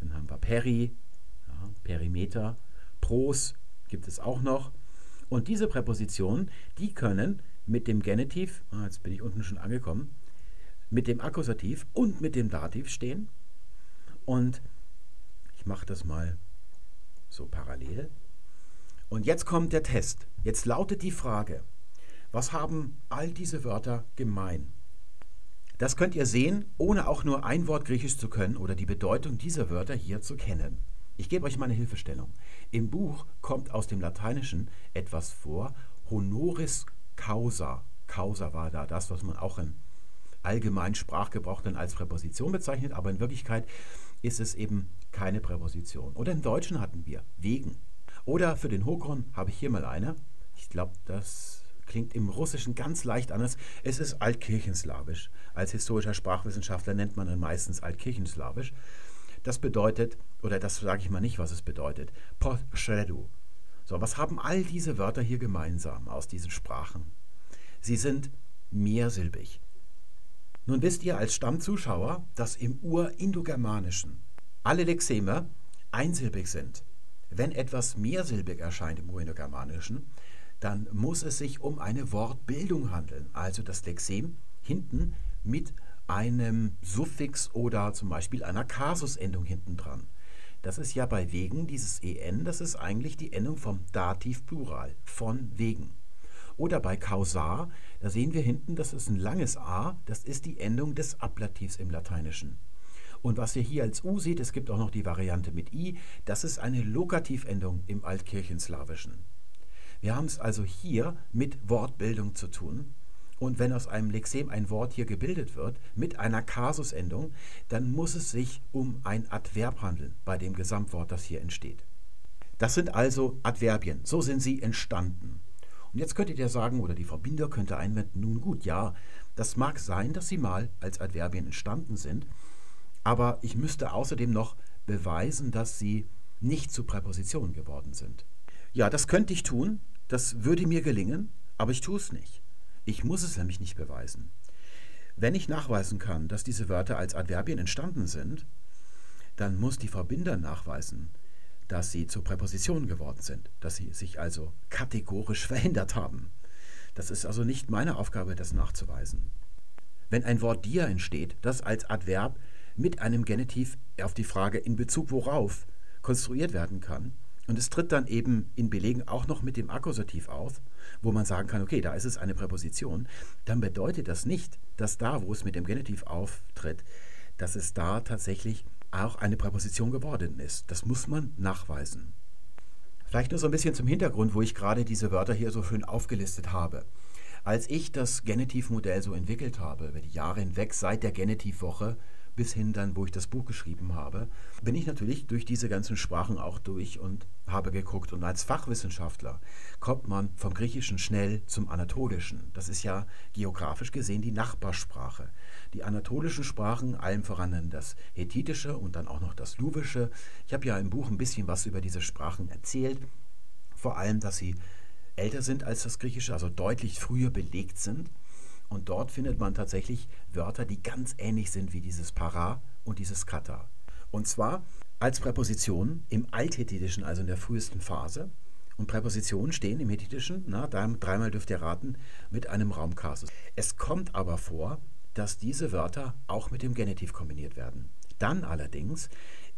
dann haben wir Peri, ja, Perimeter, Pros gibt es auch noch. Und diese Präpositionen, die können mit dem Genitiv, ah, jetzt bin ich unten schon angekommen, mit dem Akkusativ und mit dem Dativ stehen. Und ich mache das mal so parallel. Und jetzt kommt der Test. Jetzt lautet die Frage, was haben all diese Wörter gemein? Das könnt ihr sehen, ohne auch nur ein Wort Griechisch zu können oder die Bedeutung dieser Wörter hier zu kennen. Ich gebe euch mal eine Hilfestellung. Im Buch kommt aus dem Lateinischen etwas vor, honoris causa. Causa war da das, was man auch im allgemeinen Sprachgebrauch dann als Präposition bezeichnet, aber in Wirklichkeit ist es eben keine Präposition. Oder im Deutschen hatten wir wegen. Oder für den Hokron habe ich hier mal eine. Ich glaube, das klingt im Russischen ganz leicht anders. Es ist Altkirchenslawisch. Als historischer Sprachwissenschaftler nennt man dann meistens Altkirchenslawisch. Das bedeutet, oder das sage ich mal nicht, was es bedeutet, Poshredu. So, was haben all diese Wörter hier gemeinsam aus diesen Sprachen? Sie sind mehrsilbig. Nun wisst ihr als Stammzuschauer, dass im Urindogermanischen alle Lexeme einsilbig sind. Wenn etwas mehrsilbig erscheint im Urindogermanischen, dann muss es sich um eine Wortbildung handeln, also das Lexem hinten mit einem Suffix oder zum Beispiel einer Kasusendung hinten dran. Das ist ja bei wegen dieses en, das ist eigentlich die Endung vom Dativ Plural, von wegen. Oder bei causar, da sehen wir hinten, das ist ein langes a, das ist die Endung des Ablativs im Lateinischen. Und was ihr hier als u seht, es gibt auch noch die Variante mit i, das ist eine Lokativendung im Altkirchenslawischen. Wir haben es also hier mit Wortbildung zu tun. Und wenn aus einem Lexem ein Wort hier gebildet wird mit einer Kasusendung, dann muss es sich um ein Adverb handeln bei dem Gesamtwort, das hier entsteht. Das sind also Adverbien. So sind sie entstanden. Und jetzt könntet ihr sagen, oder die Verbinder könnte einwenden, nun gut, ja, das mag sein, dass sie mal als Adverbien entstanden sind, aber ich müsste außerdem noch beweisen, dass sie nicht zu Präpositionen geworden sind. Ja, das könnte ich tun, das würde mir gelingen, aber ich tue es nicht. Ich muss es nämlich nicht beweisen. Wenn ich nachweisen kann, dass diese Wörter als Adverbien entstanden sind, dann muss die Verbinder nachweisen, dass sie zu Präpositionen geworden sind, dass sie sich also kategorisch verändert haben. Das ist also nicht meine Aufgabe, das nachzuweisen. Wenn ein Wort dir entsteht, das als Adverb mit einem Genitiv auf die Frage in Bezug worauf konstruiert werden kann, und es tritt dann eben in Belegen auch noch mit dem Akkusativ auf, wo man sagen kann, okay, da ist es eine Präposition, dann bedeutet das nicht, dass da, wo es mit dem Genitiv auftritt, dass es da tatsächlich auch eine Präposition geworden ist. Das muss man nachweisen. Vielleicht nur so ein bisschen zum Hintergrund, wo ich gerade diese Wörter hier so schön aufgelistet habe. Als ich das Genitivmodell so entwickelt habe, über die Jahre hinweg, seit der Genitivwoche, bis hin dann, wo ich das Buch geschrieben habe, bin ich natürlich durch diese ganzen Sprachen auch durch und habe geguckt. Und als Fachwissenschaftler kommt man vom Griechischen schnell zum Anatolischen. Das ist ja geografisch gesehen die Nachbarsprache. Die anatolischen Sprachen, allem voran das Hethitische und dann auch noch das Luwische. Ich habe ja im Buch ein bisschen was über diese Sprachen erzählt. Vor allem, dass sie älter sind als das Griechische, also deutlich früher belegt sind. Und dort findet man tatsächlich Wörter, die ganz ähnlich sind wie dieses Para und dieses Kata. Und zwar als Präpositionen im Althethitischen, also in der frühesten Phase. Und Präpositionen stehen im Hethitischen, na, dreimal dürft ihr raten, mit einem Raumkasus. Es kommt aber vor, dass diese Wörter auch mit dem Genitiv kombiniert werden. Dann allerdings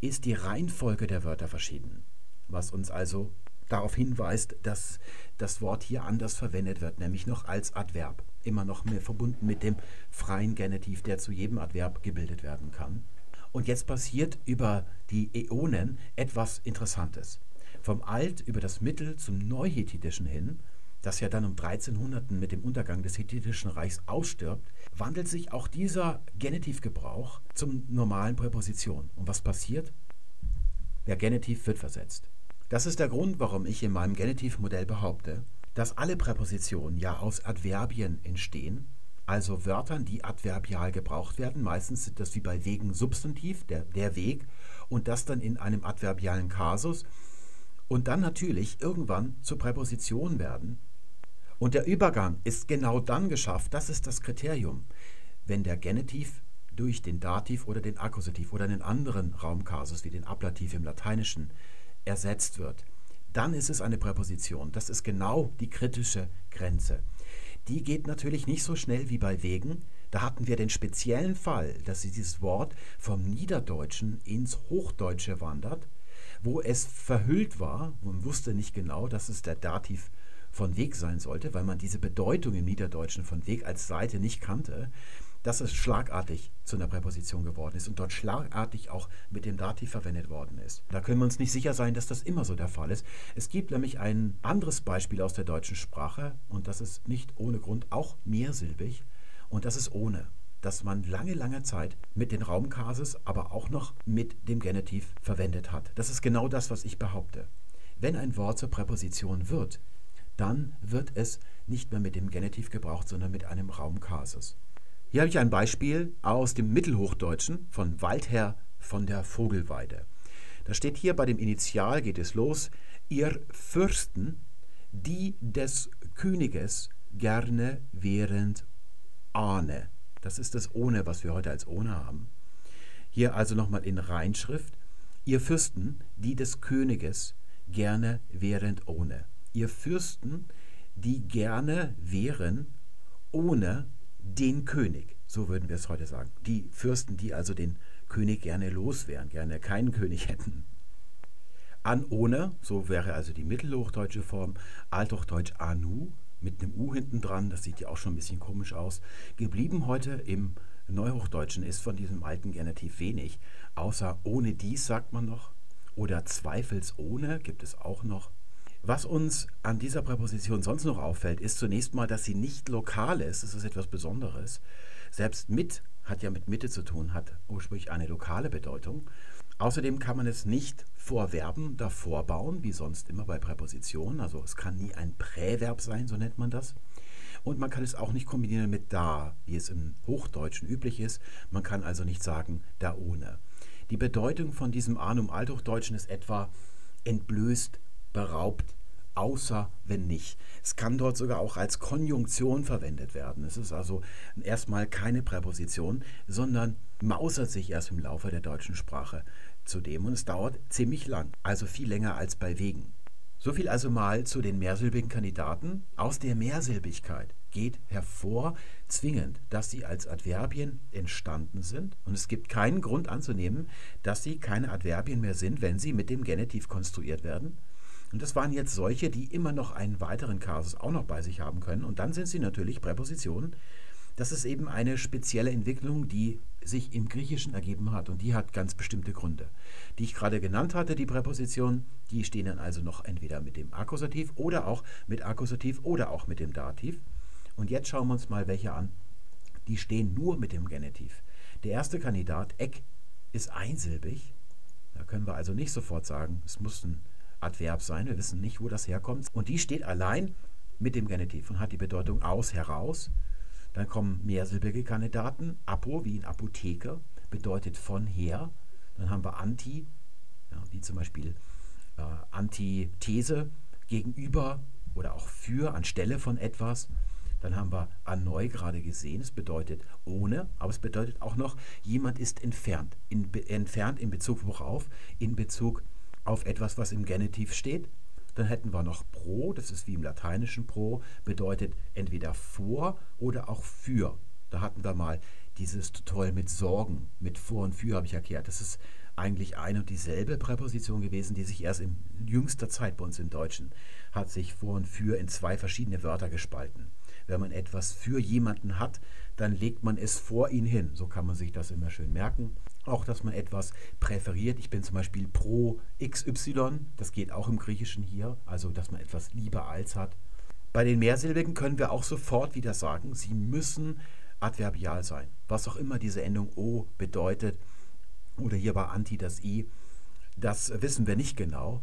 ist die Reihenfolge der Wörter verschieden, was uns also darauf hinweist, dass das Wort hier anders verwendet wird, nämlich noch als Adverb immer noch mehr verbunden mit dem freien Genitiv, der zu jedem Adverb gebildet werden kann. Und jetzt passiert über die Äonen etwas Interessantes. Vom Alt über das Mittel zum Neuhethitischen hin, das ja dann um 1300 mit dem Untergang des Hethitischen Reichs ausstirbt, wandelt sich auch dieser Genitivgebrauch zum normalen Präposition. Und was passiert? Der Genitiv wird versetzt. Das ist der Grund, warum ich in meinem Genitivmodell behaupte, dass alle Präpositionen ja aus Adverbien entstehen, also Wörtern, die adverbial gebraucht werden. Meistens sind das wie bei wegen Substantiv, der, der Weg, und das dann in einem adverbialen Kasus und dann natürlich irgendwann zur Präposition werden. Und der Übergang ist genau dann geschafft, das ist das Kriterium, wenn der Genitiv durch den Dativ oder den Akkusativ oder einen anderen Raumkasus wie den Ablativ im Lateinischen ersetzt wird dann ist es eine Präposition. Das ist genau die kritische Grenze. Die geht natürlich nicht so schnell wie bei Wegen. Da hatten wir den speziellen Fall, dass dieses Wort vom Niederdeutschen ins Hochdeutsche wandert, wo es verhüllt war. Man wusste nicht genau, dass es der Dativ von Weg sein sollte, weil man diese Bedeutung im Niederdeutschen von Weg als Seite nicht kannte dass es schlagartig zu einer Präposition geworden ist und dort schlagartig auch mit dem Dativ verwendet worden ist. Da können wir uns nicht sicher sein, dass das immer so der Fall ist. Es gibt nämlich ein anderes Beispiel aus der deutschen Sprache und das ist nicht ohne Grund auch mehrsilbig und das ist ohne dass man lange, lange Zeit mit den Raumkases, aber auch noch mit dem Genitiv verwendet hat. Das ist genau das, was ich behaupte. Wenn ein Wort zur Präposition wird, dann wird es nicht mehr mit dem Genitiv gebraucht, sondern mit einem Raumkasus. Hier habe ich ein Beispiel aus dem Mittelhochdeutschen von Waldherr von der Vogelweide. Da steht hier bei dem Initial geht es los, ihr Fürsten, die des Königes gerne während ahne. Das ist das ohne, was wir heute als ohne haben. Hier also nochmal in Reinschrift, ihr Fürsten, die des Königes gerne während ohne. Ihr Fürsten, die gerne wären ohne den König. So würden wir es heute sagen. Die Fürsten, die also den König gerne los wären, gerne keinen König hätten. An ohne, so wäre also die mittelhochdeutsche Form, althochdeutsch anu, mit einem U hinten dran, das sieht ja auch schon ein bisschen komisch aus. Geblieben heute im Neuhochdeutschen ist von diesem alten Genitiv wenig, außer ohne dies sagt man noch oder zweifelsohne gibt es auch noch. Was uns an dieser Präposition sonst noch auffällt, ist zunächst mal, dass sie nicht lokal ist. Das ist etwas Besonderes. Selbst mit hat ja mit Mitte zu tun, hat ursprünglich eine lokale Bedeutung. Außerdem kann man es nicht vor Verben davor bauen, wie sonst immer bei Präpositionen. Also es kann nie ein Präverb sein, so nennt man das. Und man kann es auch nicht kombinieren mit da, wie es im Hochdeutschen üblich ist. Man kann also nicht sagen da ohne. Die Bedeutung von diesem Anum Althochdeutschen ist etwa entblößt, beraubt, außer wenn nicht. Es kann dort sogar auch als Konjunktion verwendet werden. Es ist also erstmal keine Präposition, sondern mausert sich erst im Laufe der deutschen Sprache zudem und es dauert ziemlich lang, also viel länger als bei Wegen. So viel also mal zu den mehrsilbigen Kandidaten. Aus der Mehrsilbigkeit geht hervor zwingend, dass sie als Adverbien entstanden sind und es gibt keinen Grund anzunehmen, dass sie keine Adverbien mehr sind, wenn sie mit dem Genitiv konstruiert werden und das waren jetzt solche, die immer noch einen weiteren Kasus auch noch bei sich haben können. Und dann sind sie natürlich Präpositionen. Das ist eben eine spezielle Entwicklung, die sich im Griechischen ergeben hat und die hat ganz bestimmte Gründe. Die ich gerade genannt hatte, die Präpositionen, die stehen dann also noch entweder mit dem Akkusativ oder auch mit Akkusativ oder auch mit dem Dativ. Und jetzt schauen wir uns mal welche an. Die stehen nur mit dem Genitiv. Der erste Kandidat, Eck, ist einsilbig. Da können wir also nicht sofort sagen, es muss ein Adverb sein. Wir wissen nicht, wo das herkommt. Und die steht allein mit dem Genitiv und hat die Bedeutung aus, heraus. Dann kommen mehrsilbige Kandidaten. Apo, wie in Apotheke, bedeutet von her. Dann haben wir Anti, ja, wie zum Beispiel äh, Antithese, gegenüber oder auch für, anstelle von etwas. Dann haben wir Anoi gerade gesehen, es bedeutet ohne, aber es bedeutet auch noch, jemand ist entfernt. In, entfernt in Bezug worauf? In Bezug auf etwas, was im Genitiv steht. Dann hätten wir noch pro, das ist wie im Lateinischen pro, bedeutet entweder vor oder auch für. Da hatten wir mal dieses Tutorial mit Sorgen, mit vor und für habe ich erklärt. Das ist eigentlich eine und dieselbe Präposition gewesen, die sich erst in jüngster Zeit bei uns im Deutschen hat sich vor und für in zwei verschiedene Wörter gespalten. Wenn man etwas für jemanden hat, dann legt man es vor ihn hin. So kann man sich das immer schön merken. Auch, dass man etwas präferiert. Ich bin zum Beispiel pro XY. Das geht auch im Griechischen hier. Also, dass man etwas lieber als hat. Bei den Mehrsilbigen können wir auch sofort wieder sagen, sie müssen adverbial sein. Was auch immer diese Endung O bedeutet. Oder hier bei Anti das I. Das wissen wir nicht genau.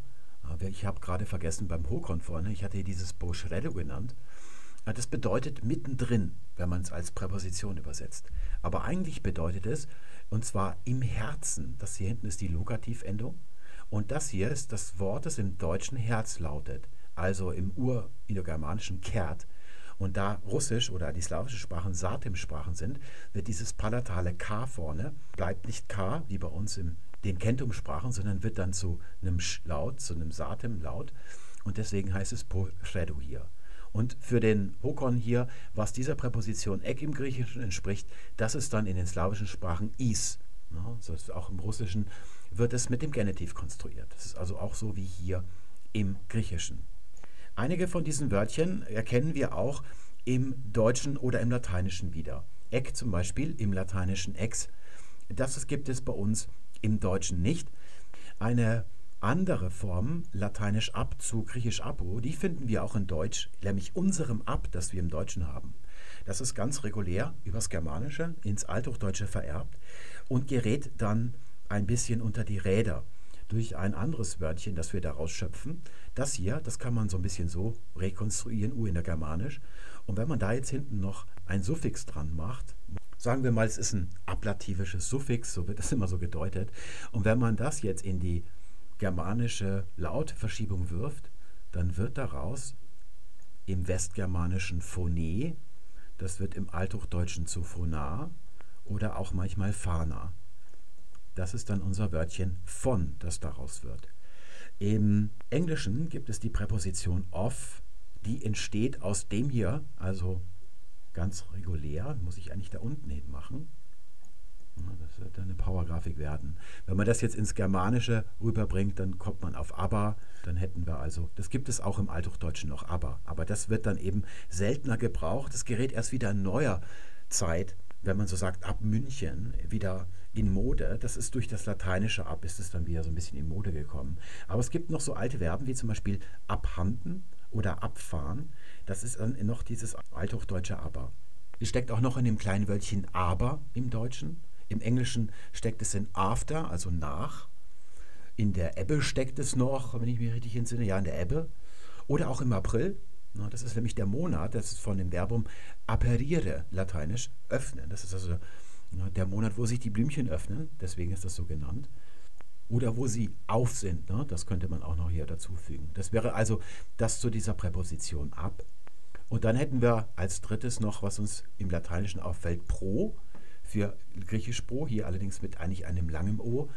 Ich habe gerade vergessen beim Hokon vorne, ich hatte hier dieses Boschredo genannt. Das bedeutet mittendrin, wenn man es als Präposition übersetzt. Aber eigentlich bedeutet es, und zwar im Herzen. Das hier hinten ist die Lokativendung. Und das hier ist das Wort, das im Deutschen Herz lautet. Also im Ur-Indogermanischen Kehrt. Und da Russisch oder die slawischen Sprachen Satim-Sprachen sind, wird dieses palatale K vorne, bleibt nicht K, wie bei uns in den Kentum-Sprachen, sondern wird dann zu einem Laut, zu einem Satim-Laut. Und deswegen heißt es Poshredu hier. Und für den Hokon hier, was dieser Präposition Eck im Griechischen entspricht, das ist dann in den slawischen Sprachen is. Ja, das auch im Russischen wird es mit dem Genitiv konstruiert. Das ist also auch so wie hier im Griechischen. Einige von diesen Wörtchen erkennen wir auch im Deutschen oder im Lateinischen wieder. Eck zum Beispiel im Lateinischen ex. Das gibt es bei uns im Deutschen nicht. Eine andere Formen, lateinisch ab zu griechisch apo, die finden wir auch in Deutsch, nämlich unserem ab, das wir im Deutschen haben. Das ist ganz regulär übers Germanische ins Althochdeutsche vererbt und gerät dann ein bisschen unter die Räder durch ein anderes Wörtchen, das wir daraus schöpfen. Das hier, das kann man so ein bisschen so rekonstruieren, U in der Germanisch. Und wenn man da jetzt hinten noch ein Suffix dran macht, sagen wir mal, es ist ein ablativisches Suffix, so wird das immer so gedeutet. Und wenn man das jetzt in die germanische Lautverschiebung wirft, dann wird daraus im westgermanischen Phone, das wird im althochdeutschen zu Phona oder auch manchmal Fana. Das ist dann unser Wörtchen von, das daraus wird. Im Englischen gibt es die Präposition of, die entsteht aus dem hier, also ganz regulär, muss ich eigentlich da unten hin machen. Das wird dann eine Powergrafik werden. Wenn man das jetzt ins Germanische rüberbringt, dann kommt man auf aber. Dann hätten wir also, das gibt es auch im Althochdeutschen noch aber. Aber das wird dann eben seltener gebraucht. Das gerät erst wieder in neuer Zeit, wenn man so sagt, ab München wieder in Mode. Das ist durch das Lateinische ab, ist es dann wieder so ein bisschen in Mode gekommen. Aber es gibt noch so alte Verben wie zum Beispiel abhanden oder abfahren. Das ist dann noch dieses althochdeutsche aber. Es steckt auch noch in dem kleinen Wörtchen aber im Deutschen. Im Englischen steckt es in after, also nach. In der Ebbe steckt es noch, wenn ich mich richtig entsinne, ja, in der Ebbe. Oder auch im April. das ist nämlich der Monat, das ist von dem Verbum aperire, lateinisch, öffnen. Das ist also der Monat, wo sich die Blümchen öffnen, deswegen ist das so genannt. Oder wo sie auf sind, das könnte man auch noch hier dazu fügen. Das wäre also das zu dieser Präposition ab. Und dann hätten wir als drittes noch, was uns im Lateinischen auffällt, pro für griechisch pro, hier allerdings mit eigentlich einem langen O.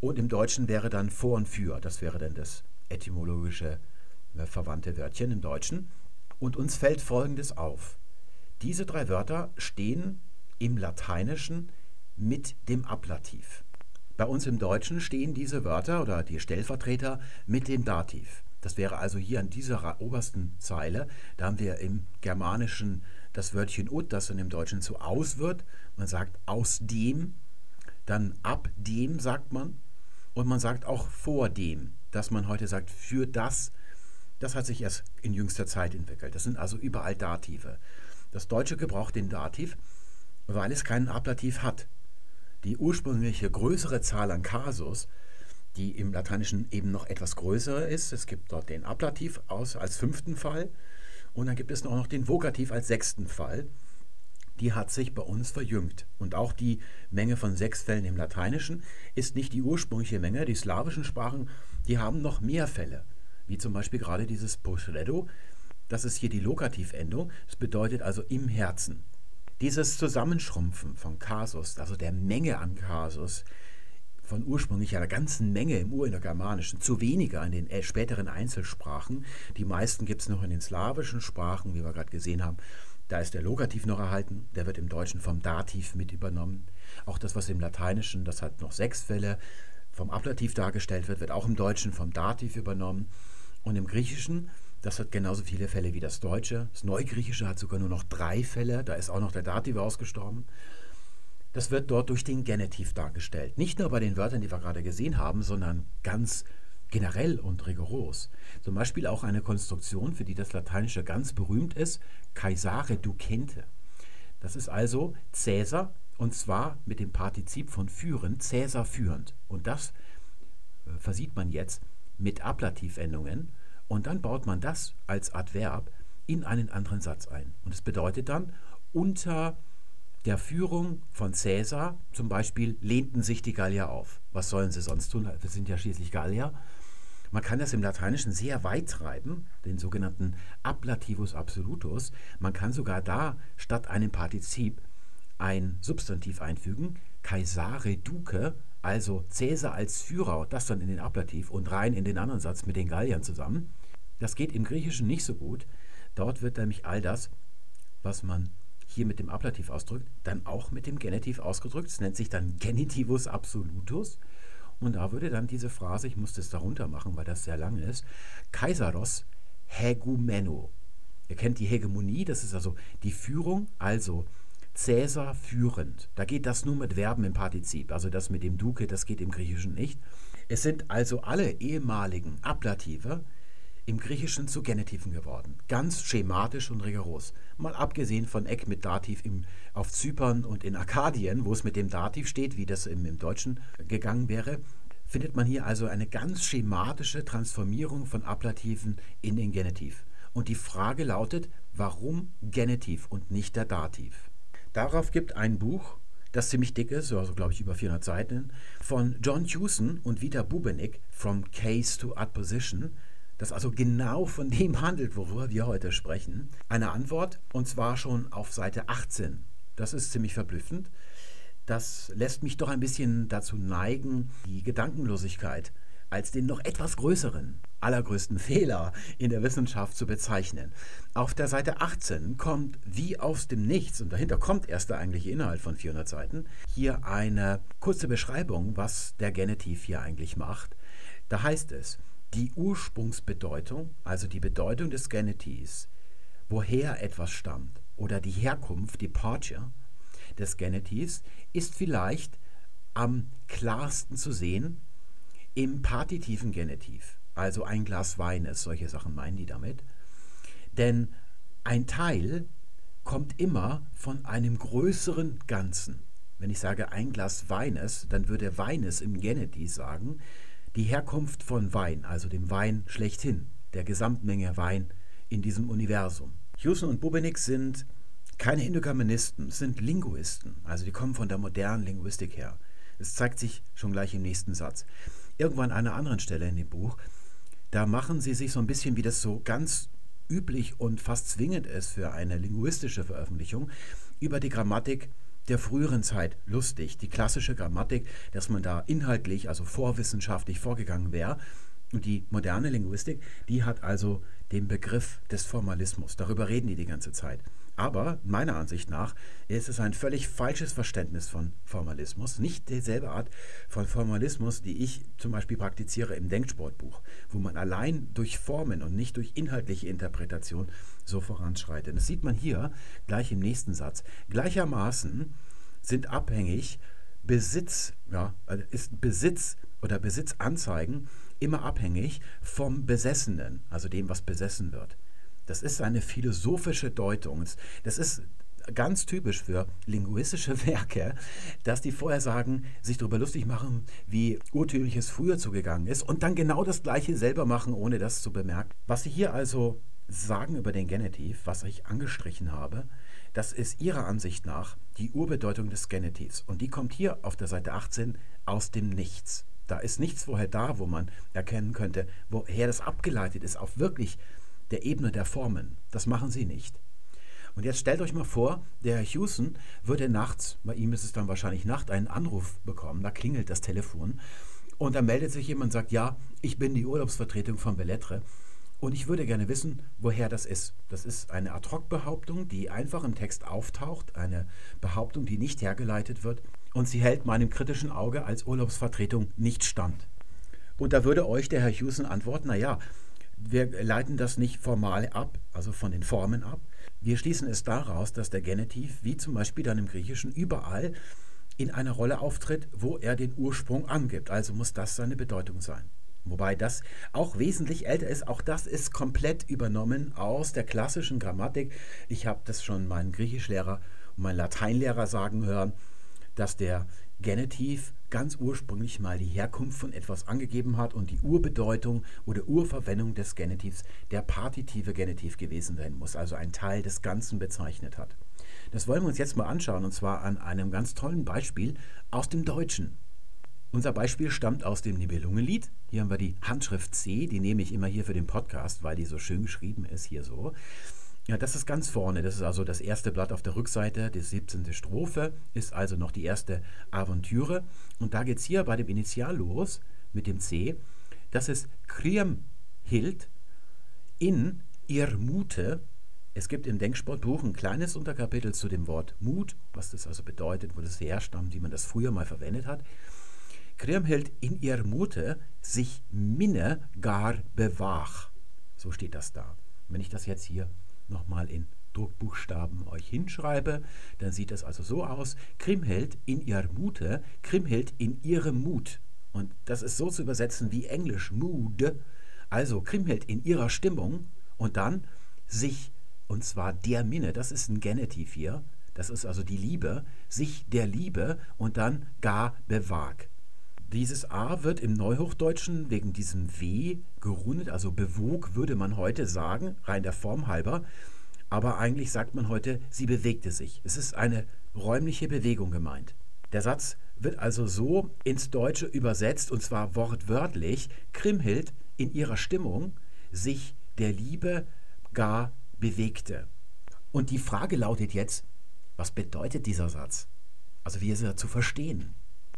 Und im Deutschen wäre dann vor und für, das wäre dann das etymologische äh, verwandte Wörtchen im Deutschen. Und uns fällt Folgendes auf. Diese drei Wörter stehen im Lateinischen mit dem Ablativ. Bei uns im Deutschen stehen diese Wörter oder die Stellvertreter mit dem Dativ. Das wäre also hier an dieser obersten Zeile. Da haben wir im Germanischen das Wörtchen ut, das dann im Deutschen zu aus wird. Man sagt aus dem, dann ab dem sagt man. Und man sagt auch vor dem, dass man heute sagt für das. Das hat sich erst in jüngster Zeit entwickelt. Das sind also überall Dative. Das Deutsche gebraucht den Dativ, weil es keinen Ablativ hat. Die ursprüngliche größere Zahl an Kasus, die im Lateinischen eben noch etwas größer ist, es gibt dort den Ablativ aus als fünften Fall und dann gibt es noch den Vokativ als sechsten Fall. Die hat sich bei uns verjüngt. Und auch die Menge von sechs Fällen im Lateinischen ist nicht die ursprüngliche Menge. Die slawischen Sprachen, die haben noch mehr Fälle. Wie zum Beispiel gerade dieses Poshredo. Das ist hier die Lokativendung. Das bedeutet also im Herzen. Dieses Zusammenschrumpfen von Kasus, also der Menge an Kasus, von ursprünglich einer ganzen Menge im Urindogermanischen zu weniger in den äh, späteren Einzelsprachen. Die meisten gibt es noch in den slawischen Sprachen, wie wir gerade gesehen haben. Da ist der Lokativ noch erhalten, der wird im Deutschen vom Dativ mit übernommen. Auch das, was im Lateinischen, das hat noch sechs Fälle, vom Ablativ dargestellt wird, wird auch im Deutschen vom Dativ übernommen. Und im Griechischen, das hat genauso viele Fälle wie das Deutsche. Das Neugriechische hat sogar nur noch drei Fälle, da ist auch noch der Dativ ausgestorben. Das wird dort durch den Genitiv dargestellt. Nicht nur bei den Wörtern, die wir gerade gesehen haben, sondern ganz generell und rigoros. Zum Beispiel auch eine Konstruktion, für die das Lateinische ganz berühmt ist, Caesare ducente. Das ist also Cäsar und zwar mit dem Partizip von führen, Cäsar führend. Und das äh, versieht man jetzt mit Ablativendungen und dann baut man das als Adverb in einen anderen Satz ein. Und es bedeutet dann unter der Führung von Caesar zum Beispiel lehnten sich die Gallier auf. Was sollen sie sonst tun? Wir sind ja schließlich Gallier. Man kann das im Lateinischen sehr weit treiben, den sogenannten Ablativus absolutus. Man kann sogar da statt einem Partizip ein Substantiv einfügen, Caesare duce, also Caesar als Führer, das dann in den Ablativ und rein in den anderen Satz mit den Galliern zusammen. Das geht im Griechischen nicht so gut. Dort wird nämlich all das, was man hier mit dem Ablativ ausdrückt, dann auch mit dem Genitiv ausgedrückt. Es nennt sich dann Genitivus absolutus. Und da würde dann diese Phrase, ich musste es darunter machen, weil das sehr lang ist, Kaisaros hegumeno. Ihr kennt die Hegemonie, das ist also die Führung, also Cäsar führend. Da geht das nur mit Verben im Partizip, also das mit dem Duke, das geht im Griechischen nicht. Es sind also alle ehemaligen Ablative im Griechischen zu Genitiven geworden. Ganz schematisch und rigoros. Mal abgesehen von Eck mit Dativ im, auf Zypern und in Arkadien, wo es mit dem Dativ steht, wie das im, im Deutschen gegangen wäre, findet man hier also eine ganz schematische Transformierung von Ablativen in den Genitiv. Und die Frage lautet, warum Genitiv und nicht der Dativ? Darauf gibt ein Buch, das ziemlich dick ist, also glaube ich über 400 Seiten, von John Hewson und Vita Bubenik, From Case to Adposition, das also genau von dem handelt, worüber wir heute sprechen. Eine Antwort, und zwar schon auf Seite 18. Das ist ziemlich verblüffend. Das lässt mich doch ein bisschen dazu neigen, die Gedankenlosigkeit als den noch etwas größeren, allergrößten Fehler in der Wissenschaft zu bezeichnen. Auf der Seite 18 kommt wie aus dem Nichts, und dahinter kommt erst der eigentliche Inhalt von 400 Seiten, hier eine kurze Beschreibung, was der Genitiv hier eigentlich macht. Da heißt es, die Ursprungsbedeutung, also die Bedeutung des Genitivs, woher etwas stammt, oder die Herkunft, Departure des Genitivs, ist vielleicht am klarsten zu sehen im partitiven Genitiv. Also ein Glas Wein ist, solche Sachen meinen die damit. Denn ein Teil kommt immer von einem größeren Ganzen. Wenn ich sage ein Glas Weines, dann würde Weines im Genitiv sagen, die Herkunft von Wein, also dem Wein schlechthin, der Gesamtmenge Wein in diesem Universum. Houston und Bubenik sind keine Indogermanisten, sind Linguisten, also die kommen von der modernen Linguistik her. Es zeigt sich schon gleich im nächsten Satz. Irgendwann an einer anderen Stelle in dem Buch, da machen sie sich so ein bisschen, wie das so ganz üblich und fast zwingend ist für eine linguistische Veröffentlichung, über die Grammatik der früheren Zeit lustig. Die klassische Grammatik, dass man da inhaltlich, also vorwissenschaftlich vorgegangen wäre. Und die moderne Linguistik, die hat also dem Begriff des Formalismus. Darüber reden die die ganze Zeit. Aber meiner Ansicht nach ist es ein völlig falsches Verständnis von Formalismus. Nicht dieselbe Art von Formalismus, die ich zum Beispiel praktiziere im Denksportbuch, wo man allein durch Formen und nicht durch inhaltliche Interpretation so voranschreitet. Das sieht man hier gleich im nächsten Satz. Gleichermaßen sind abhängig Besitz, ja, also ist Besitz oder Besitzanzeigen immer abhängig vom Besessenen, also dem, was besessen wird. Das ist eine philosophische Deutung. Das ist ganz typisch für linguistische Werke, dass die vorher sagen, sich darüber lustig machen, wie urtümliches früher zugegangen ist und dann genau das gleiche selber machen, ohne das zu bemerken. Was sie hier also sagen über den Genitiv, was ich angestrichen habe, das ist ihrer Ansicht nach die Urbedeutung des Genitivs. Und die kommt hier auf der Seite 18 aus dem Nichts. Da ist nichts vorher da, wo man erkennen könnte, woher das abgeleitet ist, auf wirklich der Ebene der Formen. Das machen sie nicht. Und jetzt stellt euch mal vor, der Herr Hewson würde nachts, bei ihm ist es dann wahrscheinlich Nacht, einen Anruf bekommen, da klingelt das Telefon und dann meldet sich jemand und sagt, ja, ich bin die Urlaubsvertretung von Bellettre und ich würde gerne wissen, woher das ist. Das ist eine Ad-Hoc-Behauptung, die einfach im Text auftaucht, eine Behauptung, die nicht hergeleitet wird und sie hält meinem kritischen Auge als Urlaubsvertretung nicht stand. Und da würde euch der Herr Hewson antworten, naja, wir leiten das nicht formal ab, also von den Formen ab. Wir schließen es daraus, dass der Genitiv, wie zum Beispiel dann im Griechischen, überall in einer Rolle auftritt, wo er den Ursprung angibt. Also muss das seine Bedeutung sein. Wobei das auch wesentlich älter ist. Auch das ist komplett übernommen aus der klassischen Grammatik. Ich habe das schon meinen Griechischlehrer und meinen Lateinlehrer sagen hören, dass der Genitiv ganz ursprünglich mal die Herkunft von etwas angegeben hat und die Urbedeutung oder Urverwendung des Genitivs der partitive Genitiv gewesen sein muss, also ein Teil des Ganzen bezeichnet hat. Das wollen wir uns jetzt mal anschauen und zwar an einem ganz tollen Beispiel aus dem Deutschen. Unser Beispiel stammt aus dem Nibelungenlied. Hier haben wir die Handschrift C, die nehme ich immer hier für den Podcast, weil die so schön geschrieben ist, hier so. Ja, das ist ganz vorne. Das ist also das erste Blatt auf der Rückseite, die 17. Strophe, ist also noch die erste Aventüre. Und da geht es hier bei dem Initial los mit dem C. Das ist Kriemhild in ihr Mute. Es gibt im Denksportbuch ein kleines Unterkapitel zu dem Wort Mut, was das also bedeutet, wo das herstammt, wie man das früher mal verwendet hat. Kriemhild in ihr Mute sich minne gar bewach. So steht das da. Wenn ich das jetzt hier nochmal in Druckbuchstaben euch hinschreibe, dann sieht das also so aus: Kriemhild in ihrer Mute, Kriemhild in ihrem Mut. Und das ist so zu übersetzen wie Englisch Mood. Also Kriemhild in ihrer Stimmung und dann sich, und zwar der Minne, das ist ein Genitiv hier, das ist also die Liebe, sich der Liebe und dann gar bewag. Dieses A wird im Neuhochdeutschen wegen diesem W gerundet, also bewog würde man heute sagen, rein der Form halber. Aber eigentlich sagt man heute, sie bewegte sich. Es ist eine räumliche Bewegung gemeint. Der Satz wird also so ins Deutsche übersetzt, und zwar wortwörtlich, Krimhild in ihrer Stimmung sich der Liebe gar bewegte. Und die Frage lautet jetzt, was bedeutet dieser Satz? Also wie ist er zu verstehen?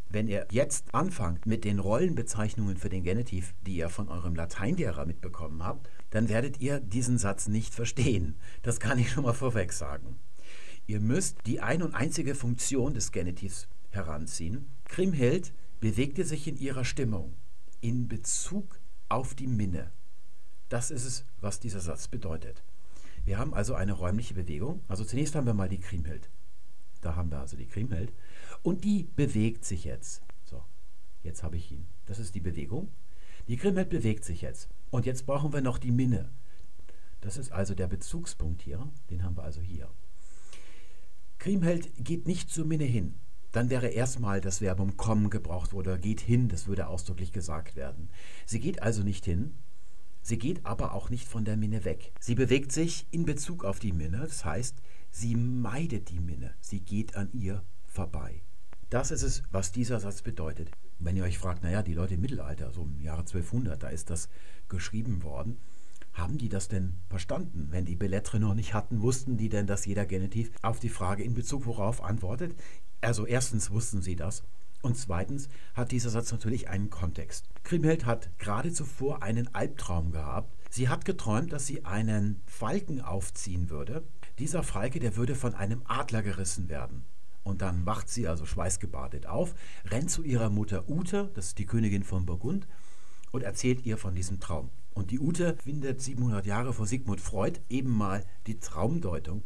Wenn ihr jetzt anfangt mit den Rollenbezeichnungen für den Genitiv, die ihr von eurem Lateinlehrer mitbekommen habt, dann werdet ihr diesen Satz nicht verstehen. Das kann ich schon mal vorweg sagen. Ihr müsst die ein und einzige Funktion des Genitivs heranziehen. Kriemhild bewegte sich in ihrer Stimmung in Bezug auf die Minne. Das ist es, was dieser Satz bedeutet. Wir haben also eine räumliche Bewegung. Also zunächst haben wir mal die Kriemhild. Da haben wir also die Kriemhild. Und die bewegt sich jetzt. So, jetzt habe ich ihn. Das ist die Bewegung. Die Kriemhild bewegt sich jetzt. Und jetzt brauchen wir noch die Minne. Das ist also der Bezugspunkt hier. Den haben wir also hier. Kriemhild geht nicht zur Minne hin. Dann wäre erstmal das Verbum kommen gebraucht oder geht hin, das würde ausdrücklich gesagt werden. Sie geht also nicht hin, sie geht aber auch nicht von der Minne weg. Sie bewegt sich in Bezug auf die Minne, das heißt, sie meidet die Minne, sie geht an ihr vorbei. Das ist es, was dieser Satz bedeutet. Wenn ihr euch fragt, naja, die Leute im Mittelalter, so im Jahre 1200, da ist das geschrieben worden, haben die das denn verstanden? Wenn die Bellettre noch nicht hatten, wussten die denn, dass jeder Genitiv auf die Frage in Bezug worauf antwortet? Also erstens wussten sie das und zweitens hat dieser Satz natürlich einen Kontext. Kriemhild hat gerade zuvor einen Albtraum gehabt. Sie hat geträumt, dass sie einen Falken aufziehen würde. Dieser Falke, der würde von einem Adler gerissen werden. Und dann wacht sie also schweißgebadet auf, rennt zu ihrer Mutter Ute, das ist die Königin von Burgund, und erzählt ihr von diesem Traum. Und die Ute findet 700 Jahre vor Sigmund Freud eben mal die Traumdeutung.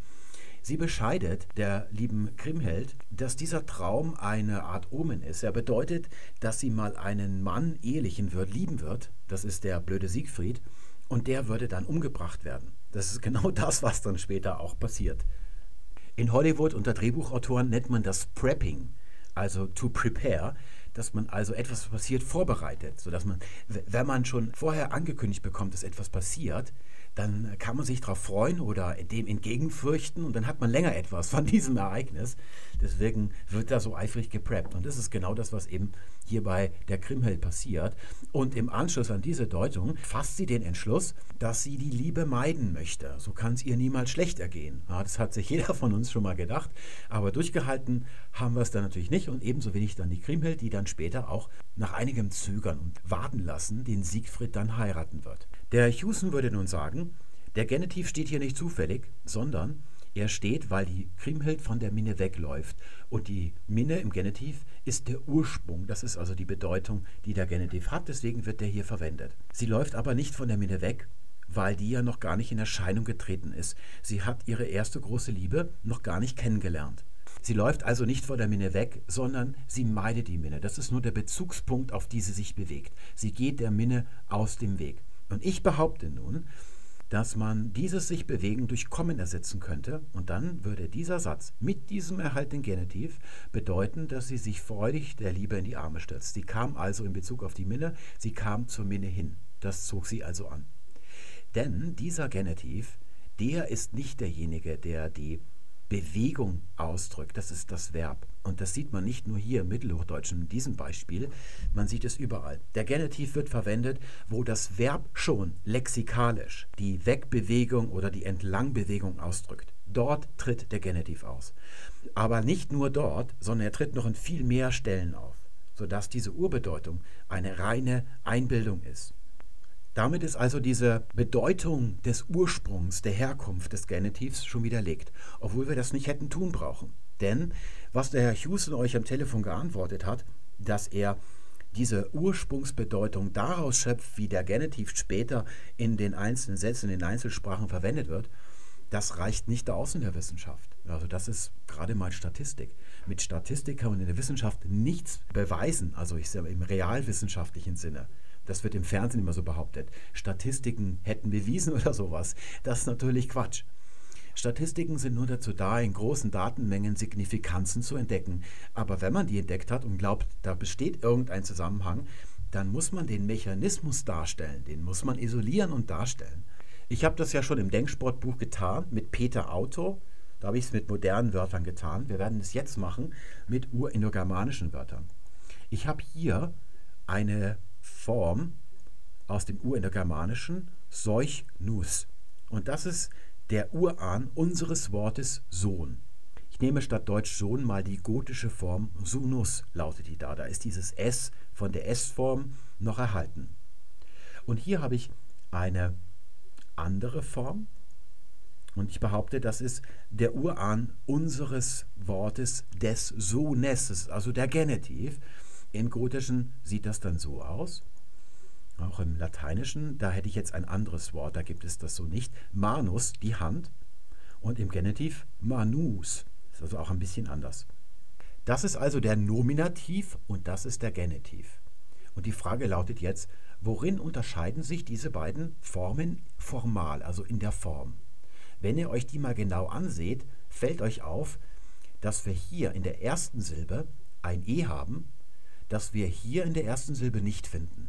Sie bescheidet der lieben Kriemhild, dass dieser Traum eine Art Omen ist. Er bedeutet, dass sie mal einen Mann ehelichen wird, lieben wird. Das ist der blöde Siegfried. Und der würde dann umgebracht werden. Das ist genau das, was dann später auch passiert. In Hollywood unter Drehbuchautoren nennt man das Prepping, also to prepare, dass man also etwas passiert vorbereitet, sodass man, wenn man schon vorher angekündigt bekommt, dass etwas passiert, dann kann man sich darauf freuen oder dem entgegenfürchten und dann hat man länger etwas von diesem Ereignis. Deswegen wird da so eifrig gepreppt. Und das ist genau das, was eben hier bei der Krimheld passiert. Und im Anschluss an diese Deutung fasst sie den Entschluss, dass sie die Liebe meiden möchte. So kann es ihr niemals schlecht ergehen. Ja, das hat sich jeder von uns schon mal gedacht. Aber durchgehalten haben wir es dann natürlich nicht. Und ebenso wenig dann die Krimhild, die dann später auch nach einigem Zögern und Warten lassen den Siegfried dann heiraten wird. Der Hewson würde nun sagen, der Genitiv steht hier nicht zufällig, sondern er steht, weil die Kriemhild von der Minne wegläuft. Und die Minne im Genitiv ist der Ursprung. Das ist also die Bedeutung, die der Genitiv hat. Deswegen wird der hier verwendet. Sie läuft aber nicht von der Minne weg, weil die ja noch gar nicht in Erscheinung getreten ist. Sie hat ihre erste große Liebe noch gar nicht kennengelernt. Sie läuft also nicht vor der Minne weg, sondern sie meidet die Minne. Das ist nur der Bezugspunkt, auf die sie sich bewegt. Sie geht der Minne aus dem Weg. Und ich behaupte nun, dass man dieses sich bewegen durch Kommen ersetzen könnte und dann würde dieser Satz mit diesem erhaltenen Genitiv bedeuten, dass sie sich freudig der Liebe in die Arme stürzt. Sie kam also in Bezug auf die Minne, sie kam zur Minne hin. Das zog sie also an. Denn dieser Genitiv, der ist nicht derjenige, der die Bewegung ausdrückt. Das ist das Verb. Und das sieht man nicht nur hier im Mittelhochdeutschen in diesem Beispiel, man sieht es überall. Der Genitiv wird verwendet, wo das Verb schon lexikalisch die Wegbewegung oder die Entlangbewegung ausdrückt. Dort tritt der Genitiv aus. Aber nicht nur dort, sondern er tritt noch in viel mehr Stellen auf, sodass diese Urbedeutung eine reine Einbildung ist. Damit ist also diese Bedeutung des Ursprungs, der Herkunft des Genitivs schon widerlegt, obwohl wir das nicht hätten tun brauchen. Denn was der Herr Houston euch am Telefon geantwortet hat, dass er diese Ursprungsbedeutung daraus schöpft, wie der Genitiv später in den einzelnen Sätzen, in den Einzelsprachen verwendet wird, das reicht nicht aus in der Wissenschaft. Also das ist gerade mal Statistik. Mit Statistik kann man in der Wissenschaft nichts beweisen, also ich sage im realwissenschaftlichen Sinne. Das wird im Fernsehen immer so behauptet. Statistiken hätten bewiesen oder sowas. Das ist natürlich Quatsch. Statistiken sind nur dazu da, in großen Datenmengen Signifikanzen zu entdecken. Aber wenn man die entdeckt hat und glaubt, da besteht irgendein Zusammenhang, dann muss man den Mechanismus darstellen, den muss man isolieren und darstellen. Ich habe das ja schon im Denksportbuch getan mit Peter Auto. Da habe ich es mit modernen Wörtern getan. Wir werden es jetzt machen mit urindogermanischen Wörtern. Ich habe hier eine Form aus dem Urindogermanischen Seuchnus. Und das ist der Urahn unseres Wortes Sohn. Ich nehme statt Deutsch Sohn mal die gotische Form Sunus, lautet die da. Da ist dieses S von der S-Form noch erhalten. Und hier habe ich eine andere Form. Und ich behaupte, das ist der Urahn unseres Wortes des Sohnes, also der Genitiv. Im Gotischen sieht das dann so aus. Auch im Lateinischen, da hätte ich jetzt ein anderes Wort, da gibt es das so nicht. Manus, die Hand. Und im Genitiv manus. Ist also auch ein bisschen anders. Das ist also der Nominativ und das ist der Genitiv. Und die Frage lautet jetzt, worin unterscheiden sich diese beiden Formen formal, also in der Form? Wenn ihr euch die mal genau anseht, fällt euch auf, dass wir hier in der ersten Silbe ein E haben das wir hier in der ersten Silbe nicht finden.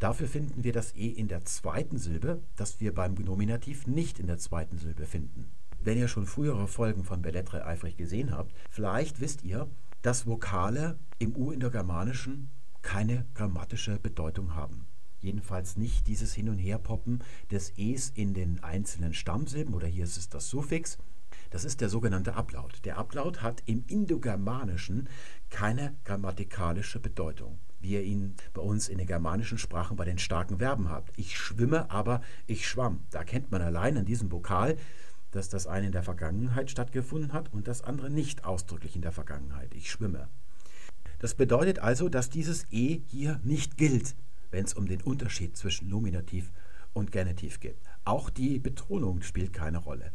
Dafür finden wir das E in der zweiten Silbe, das wir beim Nominativ nicht in der zweiten Silbe finden. Wenn ihr schon frühere Folgen von Bellettre eifrig gesehen habt, vielleicht wisst ihr, dass Vokale im Urindogermanischen keine grammatische Bedeutung haben. Jedenfalls nicht dieses Hin- und Herpoppen des Es in den einzelnen Stammsilben oder hier ist es das Suffix, das ist der sogenannte Ablaut. Der Ablaut hat im Indogermanischen keine grammatikalische Bedeutung. wie ihr ihn bei uns in den germanischen Sprachen bei den starken Verben habt. Ich schwimme, aber ich schwamm. Da kennt man allein an diesem Vokal, dass das eine in der Vergangenheit stattgefunden hat und das andere nicht ausdrücklich in der Vergangenheit. Ich schwimme. Das bedeutet also, dass dieses E hier nicht gilt, wenn es um den Unterschied zwischen Nominativ und Genitiv geht. Auch die Betonung spielt keine Rolle.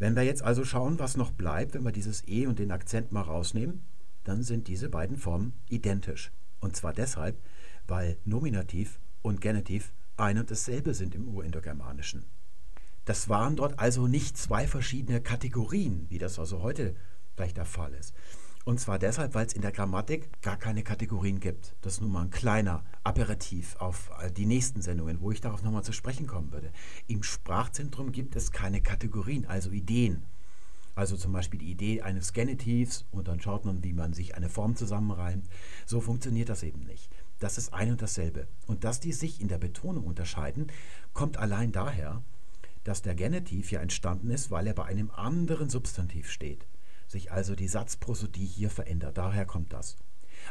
Wenn wir jetzt also schauen, was noch bleibt, wenn wir dieses E und den Akzent mal rausnehmen, dann sind diese beiden Formen identisch. Und zwar deshalb, weil Nominativ und Genitiv ein und dasselbe sind im Urindogermanischen. Das waren dort also nicht zwei verschiedene Kategorien, wie das also heute vielleicht der Fall ist. Und zwar deshalb, weil es in der Grammatik gar keine Kategorien gibt. Das ist nun mal ein kleiner Aperitif auf äh, die nächsten Sendungen, wo ich darauf nochmal zu sprechen kommen würde. Im Sprachzentrum gibt es keine Kategorien, also Ideen. Also zum Beispiel die Idee eines Genitivs und dann schaut man, wie man sich eine Form zusammenreimt. So funktioniert das eben nicht. Das ist ein und dasselbe. Und dass die sich in der Betonung unterscheiden, kommt allein daher, dass der Genitiv ja entstanden ist, weil er bei einem anderen Substantiv steht. Sich also die Satzprosodie hier verändert. Daher kommt das.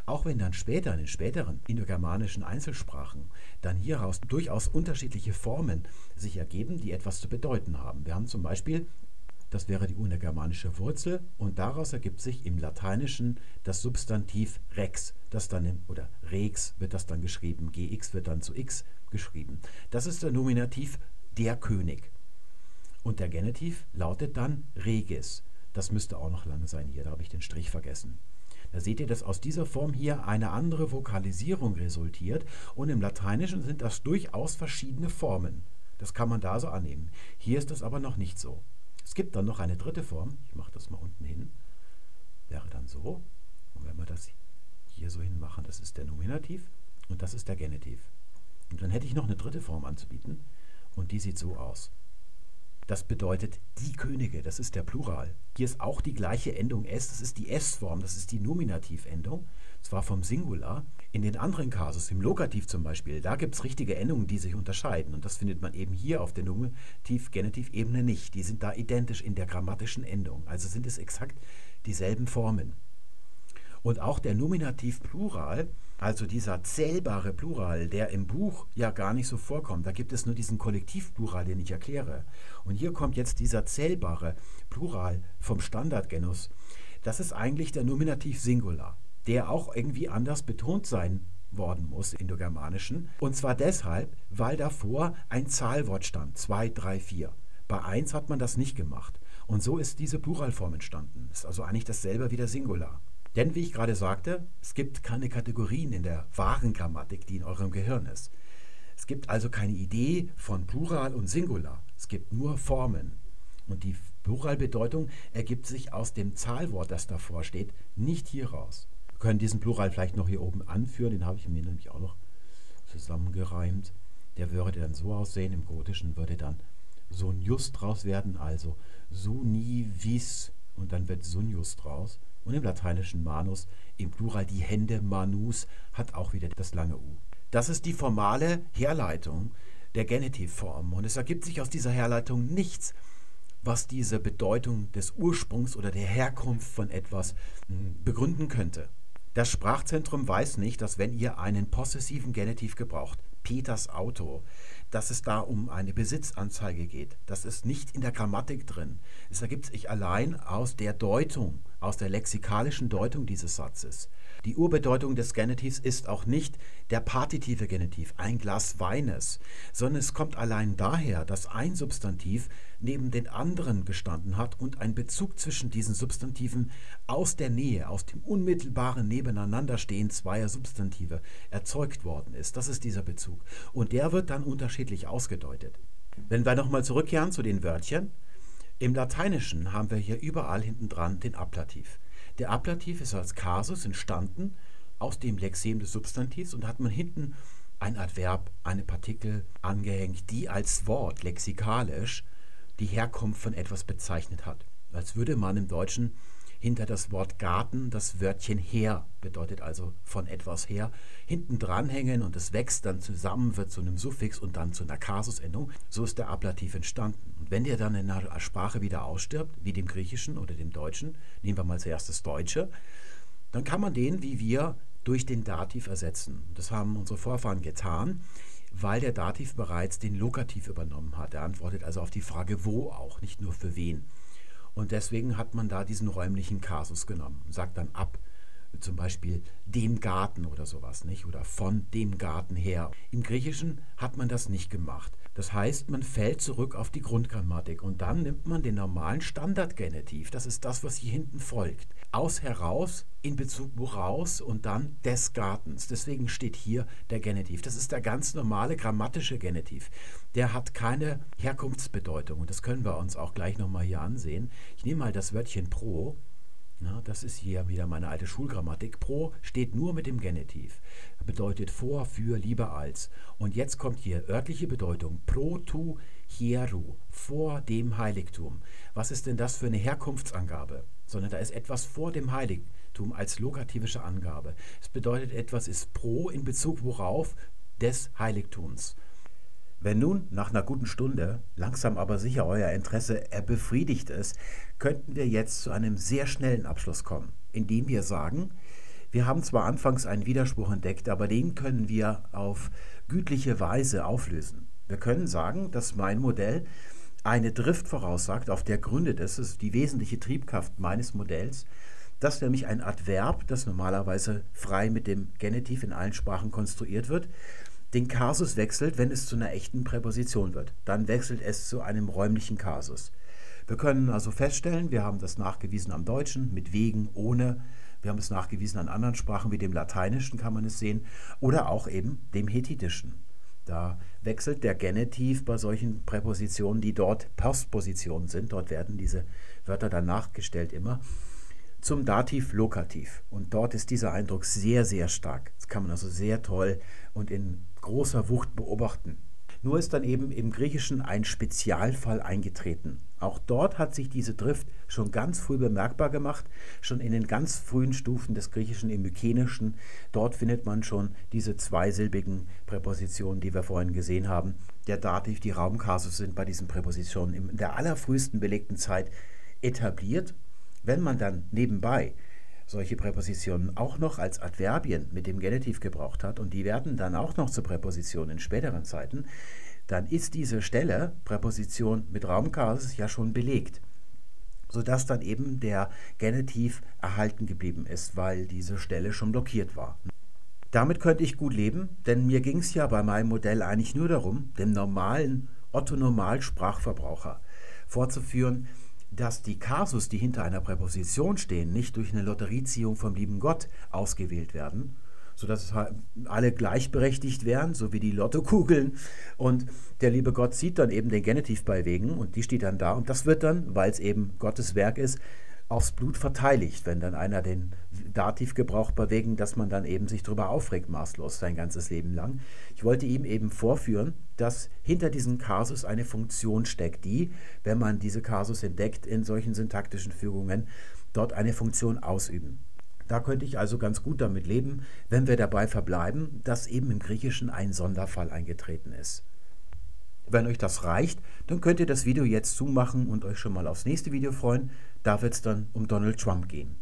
Auch wenn dann später in den späteren indogermanischen Einzelsprachen dann hieraus durchaus unterschiedliche Formen sich ergeben, die etwas zu bedeuten haben. Wir haben zum Beispiel das wäre die urgermanische Wurzel und daraus ergibt sich im Lateinischen das Substantiv rex, das dann in, oder rex wird das dann geschrieben, gx wird dann zu x geschrieben. Das ist der Nominativ der König. Und der Genitiv lautet dann regis. Das müsste auch noch lange sein hier, da habe ich den Strich vergessen. Da seht ihr, dass aus dieser Form hier eine andere Vokalisierung resultiert und im Lateinischen sind das durchaus verschiedene Formen. Das kann man da so annehmen. Hier ist das aber noch nicht so. Es gibt dann noch eine dritte Form. Ich mache das mal unten hin. Wäre dann so. Und wenn wir das hier so hinmachen, das ist der Nominativ und das ist der Genitiv. Und dann hätte ich noch eine dritte Form anzubieten und die sieht so aus. Das bedeutet die Könige, das ist der Plural. Hier ist auch die gleiche Endung S, das ist die S-Form, das ist die Nominativendung, zwar vom Singular, in den anderen Kasus, im Lokativ zum Beispiel, da gibt es richtige Endungen, die sich unterscheiden. Und das findet man eben hier auf der Nominativ-Genitiv-Ebene nicht. Die sind da identisch in der grammatischen Endung. Also sind es exakt dieselben Formen. Und auch der Nominativ-Plural, also dieser zählbare Plural, der im Buch ja gar nicht so vorkommt, da gibt es nur diesen Kollektivplural, den ich erkläre. Und hier kommt jetzt dieser zählbare Plural vom Standardgenus. Das ist eigentlich der Nominativ Singular der auch irgendwie anders betont sein worden muss in der Germanischen. Und zwar deshalb, weil davor ein Zahlwort stand, 2, 3, 4. Bei 1 hat man das nicht gemacht. Und so ist diese Pluralform entstanden. Ist also eigentlich dasselbe wie der Singular. Denn wie ich gerade sagte, es gibt keine Kategorien in der wahren Grammatik, die in eurem Gehirn ist. Es gibt also keine Idee von Plural und Singular. Es gibt nur Formen. Und die Pluralbedeutung ergibt sich aus dem Zahlwort, das davor steht, nicht hieraus können diesen Plural vielleicht noch hier oben anführen, den habe ich mir nämlich auch noch zusammengereimt. Der würde dann so aussehen, im Gotischen würde dann Sunius draus werden, also Sunivis und dann wird Sunius draus. Und im lateinischen Manus, im Plural die Hände, Manus, hat auch wieder das lange U. Das ist die formale Herleitung der Genitivform. Und es ergibt sich aus dieser Herleitung nichts, was diese Bedeutung des Ursprungs oder der Herkunft von etwas hm, begründen könnte. Das Sprachzentrum weiß nicht, dass wenn ihr einen possessiven Genitiv gebraucht, Peters Auto, dass es da um eine Besitzanzeige geht. Das ist nicht in der Grammatik drin. Es ergibt sich allein aus der Deutung, aus der lexikalischen Deutung dieses Satzes. Die Urbedeutung des Genitivs ist auch nicht der partitive Genitiv, ein Glas Weines, sondern es kommt allein daher, dass ein Substantiv neben den anderen gestanden hat und ein Bezug zwischen diesen Substantiven aus der Nähe, aus dem unmittelbaren Nebeneinanderstehen zweier Substantive erzeugt worden ist. Das ist dieser Bezug. Und der wird dann unterschiedlich ausgedeutet. Wenn wir nochmal zurückkehren zu den Wörtchen, im Lateinischen haben wir hier überall hinten dran den Ablativ. Der Ablativ ist als Kasus entstanden aus dem Lexem des Substantivs und hat man hinten ein Adverb, eine Partikel angehängt, die als Wort lexikalisch die Herkunft von etwas bezeichnet hat. Als würde man im Deutschen hinter das Wort Garten das Wörtchen her, bedeutet also von etwas her, hinten dranhängen und es wächst dann zusammen, wird zu einem Suffix und dann zu einer Kasusendung. So ist der Ablativ entstanden. Und wenn der dann in einer Sprache wieder ausstirbt, wie dem Griechischen oder dem Deutschen, nehmen wir mal zuerst das Deutsche, dann kann man den, wie wir, durch den Dativ ersetzen. Das haben unsere Vorfahren getan, weil der Dativ bereits den Lokativ übernommen hat. Er antwortet also auf die Frage wo auch, nicht nur für wen. Und deswegen hat man da diesen räumlichen Kasus genommen sagt dann ab, zum Beispiel dem Garten oder sowas, nicht? Oder von dem Garten her. Im Griechischen hat man das nicht gemacht. Das heißt, man fällt zurück auf die Grundgrammatik und dann nimmt man den normalen Standardgenitiv. Das ist das, was hier hinten folgt. Aus heraus in Bezug woraus und dann des Gartens. Deswegen steht hier der Genitiv. Das ist der ganz normale grammatische Genitiv. Der hat keine Herkunftsbedeutung und das können wir uns auch gleich nochmal hier ansehen. Ich nehme mal das Wörtchen pro. Ja, das ist hier wieder meine alte Schulgrammatik. Pro steht nur mit dem Genitiv. Bedeutet vor, für, lieber als. Und jetzt kommt hier örtliche Bedeutung. Pro tu hieru. Vor dem Heiligtum. Was ist denn das für eine Herkunftsangabe? Sondern da ist etwas vor dem Heiligtum als lokativische Angabe. Es bedeutet, etwas ist pro in Bezug worauf des Heiligtums. Wenn nun nach einer guten Stunde langsam aber sicher euer Interesse befriedigt ist, könnten wir jetzt zu einem sehr schnellen Abschluss kommen, indem wir sagen, wir haben zwar anfangs einen Widerspruch entdeckt, aber den können wir auf gütliche Weise auflösen. Wir können sagen, dass mein Modell eine Drift voraussagt, auf der gründet es, ist die wesentliche Triebkraft meines Modells, dass nämlich ein Adverb, das normalerweise frei mit dem Genitiv in allen Sprachen konstruiert wird, den Kasus wechselt, wenn es zu einer echten Präposition wird. Dann wechselt es zu einem räumlichen Kasus. Wir können also feststellen, wir haben das nachgewiesen am Deutschen mit wegen, ohne. Wir haben es nachgewiesen an anderen Sprachen wie dem Lateinischen kann man es sehen oder auch eben dem Hethitischen. Da wechselt der Genitiv bei solchen Präpositionen, die dort Postpositionen sind. Dort werden diese Wörter dann nachgestellt immer zum Dativ Lokativ. Und dort ist dieser Eindruck sehr, sehr stark. Das kann man also sehr toll und in großer Wucht beobachten. Nur ist dann eben im Griechischen ein Spezialfall eingetreten. Auch dort hat sich diese Drift schon ganz früh bemerkbar gemacht, schon in den ganz frühen Stufen des Griechischen im Mykenischen. Dort findet man schon diese zweisilbigen Präpositionen, die wir vorhin gesehen haben. Der Dativ, die Raumkasus sind bei diesen Präpositionen in der allerfrühesten belegten Zeit etabliert. Wenn man dann nebenbei solche Präpositionen auch noch als Adverbien mit dem Genitiv gebraucht hat und die werden dann auch noch zu Präpositionen in späteren Zeiten, dann ist diese Stelle, Präposition mit Raumkasus, ja schon belegt, sodass dann eben der Genitiv erhalten geblieben ist, weil diese Stelle schon blockiert war. Damit könnte ich gut leben, denn mir ging es ja bei meinem Modell eigentlich nur darum, dem normalen Otto-Normal-Sprachverbraucher vorzuführen, dass die Kasus, die hinter einer Präposition stehen, nicht durch eine Lotterieziehung vom lieben Gott ausgewählt werden, sodass alle gleichberechtigt wären, so wie die Lottokugeln. Und der liebe Gott sieht dann eben den Genitiv bei Wegen und die steht dann da. Und das wird dann, weil es eben Gottes Werk ist, aufs Blut verteiligt, wenn dann einer den Dativ gebraucht bei wegen, dass man dann eben sich darüber aufregt, maßlos sein ganzes Leben lang. Ich wollte ihm eben vorführen, dass hinter diesem Kasus eine Funktion steckt, die, wenn man diese Kasus entdeckt in solchen syntaktischen Fügungen, dort eine Funktion ausüben. Da könnte ich also ganz gut damit leben, wenn wir dabei verbleiben, dass eben im Griechischen ein Sonderfall eingetreten ist. Wenn euch das reicht, dann könnt ihr das Video jetzt zumachen und euch schon mal aufs nächste Video freuen. Da wird es dann um Donald Trump gehen.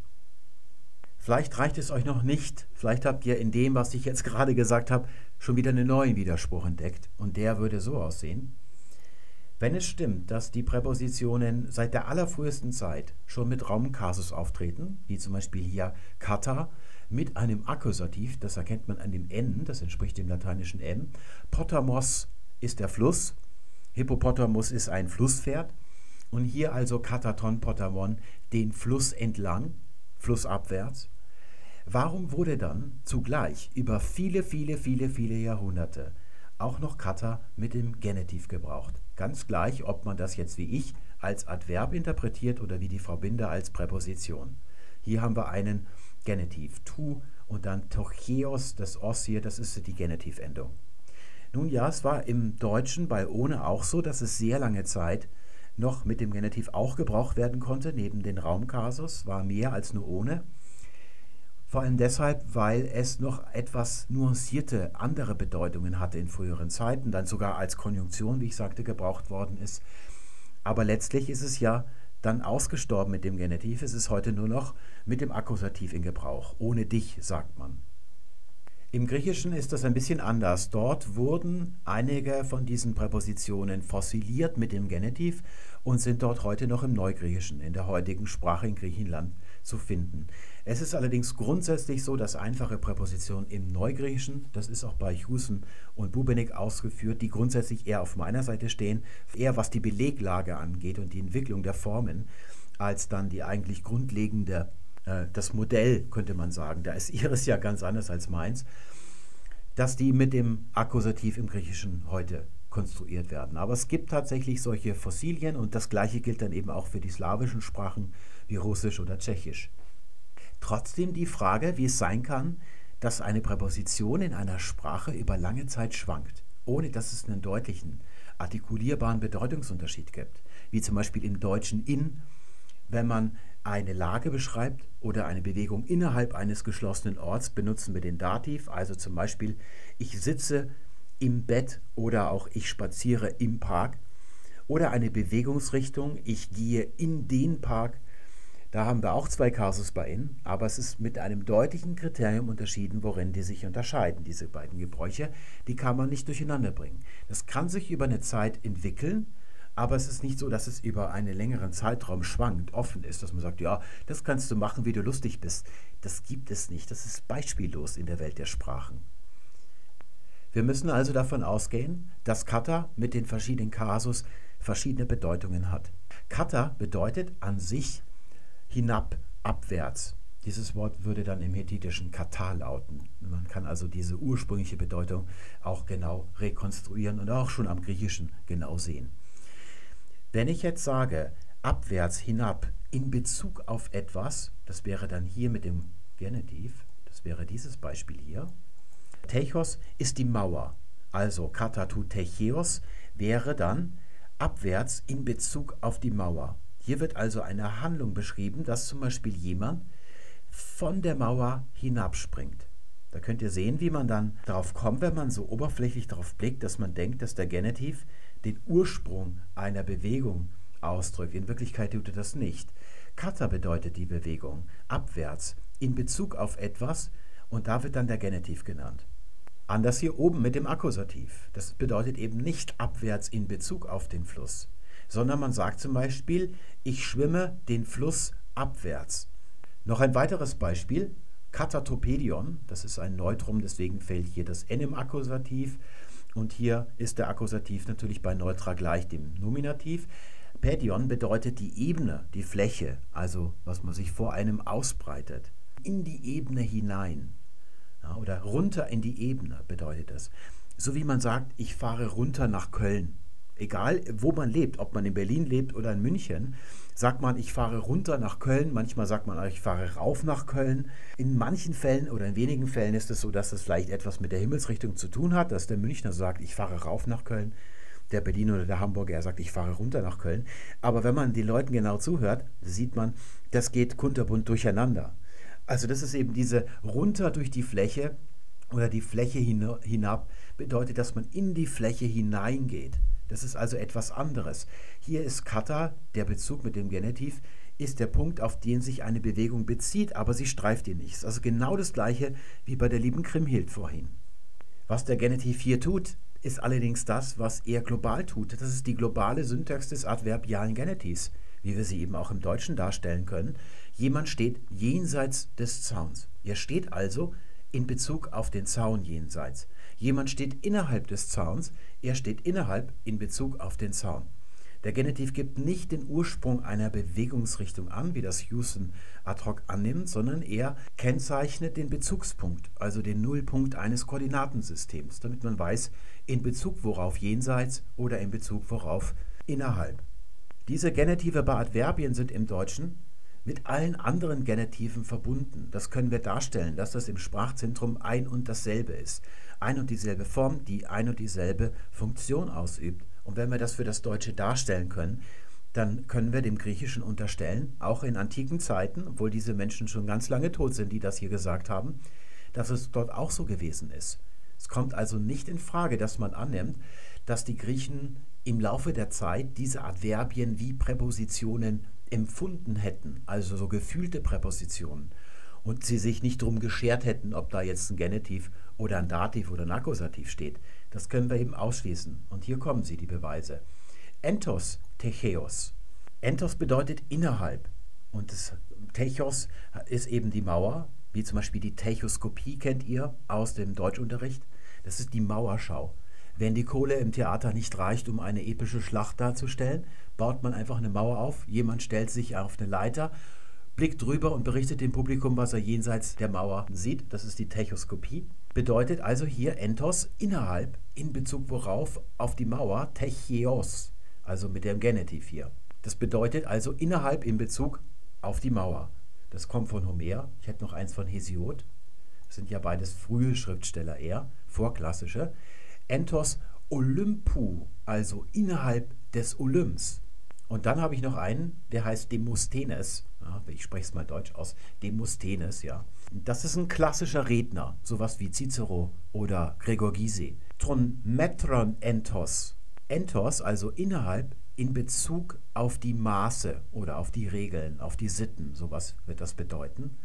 Vielleicht reicht es euch noch nicht. Vielleicht habt ihr in dem, was ich jetzt gerade gesagt habe, schon wieder einen neuen Widerspruch entdeckt. Und der würde so aussehen. Wenn es stimmt, dass die Präpositionen seit der allerfrühesten Zeit schon mit Raumkasus auftreten, wie zum Beispiel hier kata, mit einem Akkusativ, das erkennt man an dem N, das entspricht dem lateinischen M, potamos ist der Fluss. Hippopotamus ist ein Flusspferd. Und hier also Kataton Potamon den Fluss entlang, flussabwärts. Warum wurde dann zugleich über viele, viele, viele, viele Jahrhunderte auch noch Kata mit dem Genitiv gebraucht? Ganz gleich, ob man das jetzt wie ich als Adverb interpretiert oder wie die Frau Binder als Präposition. Hier haben wir einen Genitiv, tu und dann tocheos, das os hier, das ist die Genitivendung. Nun ja, es war im Deutschen bei ohne auch so, dass es sehr lange Zeit noch mit dem Genitiv auch gebraucht werden konnte, neben den Raumkasus, war mehr als nur ohne. Vor allem deshalb, weil es noch etwas nuancierte andere Bedeutungen hatte in früheren Zeiten, dann sogar als Konjunktion, wie ich sagte, gebraucht worden ist. Aber letztlich ist es ja dann ausgestorben mit dem Genitiv. Es ist heute nur noch mit dem Akkusativ in Gebrauch. Ohne dich, sagt man. Im Griechischen ist das ein bisschen anders. Dort wurden einige von diesen Präpositionen fossiliert mit dem Genitiv und sind dort heute noch im Neugriechischen, in der heutigen Sprache in Griechenland zu finden. Es ist allerdings grundsätzlich so, dass einfache Präpositionen im Neugriechischen, das ist auch bei Husen und Bubenik ausgeführt, die grundsätzlich eher auf meiner Seite stehen, eher was die Beleglage angeht und die Entwicklung der Formen, als dann die eigentlich grundlegende äh, das Modell, könnte man sagen, da ist ihres ja ganz anders als meins, dass die mit dem Akkusativ im Griechischen heute konstruiert werden. Aber es gibt tatsächlich solche Fossilien und das gleiche gilt dann eben auch für die slawischen Sprachen wie Russisch oder Tschechisch. Trotzdem die Frage, wie es sein kann, dass eine Präposition in einer Sprache über lange Zeit schwankt, ohne dass es einen deutlichen, artikulierbaren Bedeutungsunterschied gibt, wie zum Beispiel im Deutschen in, wenn man eine Lage beschreibt oder eine Bewegung innerhalb eines geschlossenen Orts, benutzen wir den Dativ, also zum Beispiel ich sitze im Bett oder auch ich spaziere im Park oder eine Bewegungsrichtung, ich gehe in den Park. Da haben wir auch zwei Kasus bei Ihnen, aber es ist mit einem deutlichen Kriterium unterschieden, worin die sich unterscheiden, diese beiden Gebräuche. Die kann man nicht durcheinander bringen. Das kann sich über eine Zeit entwickeln, aber es ist nicht so, dass es über einen längeren Zeitraum schwankt, offen ist, dass man sagt, ja, das kannst du machen, wie du lustig bist. Das gibt es nicht. Das ist beispiellos in der Welt der Sprachen. Wir müssen also davon ausgehen, dass Kata mit den verschiedenen Kasus verschiedene Bedeutungen hat. Kata bedeutet an sich hinab, abwärts. Dieses Wort würde dann im Hethitischen Kata lauten. Man kann also diese ursprüngliche Bedeutung auch genau rekonstruieren und auch schon am Griechischen genau sehen. Wenn ich jetzt sage, abwärts, hinab, in Bezug auf etwas, das wäre dann hier mit dem Genitiv, das wäre dieses Beispiel hier. Techos ist die Mauer, also katatu techeos wäre dann abwärts in Bezug auf die Mauer. Hier wird also eine Handlung beschrieben, dass zum Beispiel jemand von der Mauer hinabspringt. Da könnt ihr sehen, wie man dann darauf kommt, wenn man so oberflächlich darauf blickt, dass man denkt, dass der Genitiv den Ursprung einer Bewegung ausdrückt. In Wirklichkeit tut er das nicht. Kata bedeutet die Bewegung abwärts in Bezug auf etwas und da wird dann der Genitiv genannt. Anders hier oben mit dem Akkusativ. Das bedeutet eben nicht abwärts in Bezug auf den Fluss, sondern man sagt zum Beispiel, ich schwimme den Fluss abwärts. Noch ein weiteres Beispiel, Katatopedion, das ist ein Neutrum, deswegen fällt hier das N im Akkusativ. Und hier ist der Akkusativ natürlich bei Neutra gleich dem Nominativ. Pädion bedeutet die Ebene, die Fläche, also was man sich vor einem ausbreitet. In die Ebene hinein. Ja, oder runter in die Ebene bedeutet das. So wie man sagt, ich fahre runter nach Köln. Egal, wo man lebt, ob man in Berlin lebt oder in München, sagt man, ich fahre runter nach Köln, manchmal sagt man, ich fahre rauf nach Köln. In manchen Fällen oder in wenigen Fällen ist es so, dass es vielleicht etwas mit der Himmelsrichtung zu tun hat, dass der Münchner sagt, ich fahre rauf nach Köln. Der Berliner oder der Hamburger, er sagt, ich fahre runter nach Köln. Aber wenn man den Leuten genau zuhört, sieht man, das geht kunterbunt durcheinander. Also das ist eben diese runter durch die Fläche oder die Fläche hinab, bedeutet, dass man in die Fläche hineingeht. Das ist also etwas anderes. Hier ist Kata, der Bezug mit dem Genitiv, ist der Punkt, auf den sich eine Bewegung bezieht, aber sie streift ihn nicht. Also genau das gleiche wie bei der lieben Krimhild vorhin. Was der Genitiv hier tut, ist allerdings das, was er global tut. Das ist die globale Syntax des adverbialen Genitivs, wie wir sie eben auch im Deutschen darstellen können. Jemand steht jenseits des Zauns. Er steht also in Bezug auf den Zaun jenseits. Jemand steht innerhalb des Zauns, er steht innerhalb in Bezug auf den Zaun. Der Genitiv gibt nicht den Ursprung einer Bewegungsrichtung an, wie das Houston ad hoc annimmt, sondern er kennzeichnet den Bezugspunkt, also den Nullpunkt eines Koordinatensystems, damit man weiß, in Bezug worauf jenseits oder in Bezug worauf innerhalb. Diese Genitive bei Adverbien sind im Deutschen mit allen anderen Genitiven verbunden. Das können wir darstellen, dass das im Sprachzentrum ein und dasselbe ist ein und dieselbe Form, die ein und dieselbe Funktion ausübt. Und wenn wir das für das Deutsche darstellen können, dann können wir dem Griechischen unterstellen, auch in antiken Zeiten, obwohl diese Menschen schon ganz lange tot sind, die das hier gesagt haben, dass es dort auch so gewesen ist. Es kommt also nicht in Frage, dass man annimmt, dass die Griechen im Laufe der Zeit diese Adverbien wie Präpositionen empfunden hätten, also so gefühlte Präpositionen. und sie sich nicht drum geschert hätten, ob da jetzt ein Genitiv oder ein Dativ oder ein Akkusativ steht. Das können wir eben ausschließen. Und hier kommen sie, die Beweise. Entos Techeos. Entos bedeutet innerhalb. Und das Techos ist eben die Mauer, wie zum Beispiel die Techoskopie kennt ihr aus dem Deutschunterricht. Das ist die Mauerschau. Wenn die Kohle im Theater nicht reicht, um eine epische Schlacht darzustellen, baut man einfach eine Mauer auf. Jemand stellt sich auf eine Leiter, blickt drüber und berichtet dem Publikum, was er jenseits der Mauer sieht. Das ist die Techoskopie. Bedeutet also hier Entos innerhalb, in Bezug worauf auf die Mauer, Techios, also mit dem Genitiv hier. Das bedeutet also innerhalb in Bezug auf die Mauer. Das kommt von Homer. Ich hätte noch eins von Hesiod. Das sind ja beides frühe Schriftsteller eher, vorklassische. Entos Olympu, also innerhalb des Olymps. Und dann habe ich noch einen, der heißt Demosthenes. Ja, ich spreche es mal deutsch aus. Demosthenes, ja. Das ist ein klassischer Redner, sowas wie Cicero oder Gregor Gysi. Ton metron entos. Entos, also innerhalb, in Bezug auf die Maße oder auf die Regeln, auf die Sitten, sowas wird das bedeuten.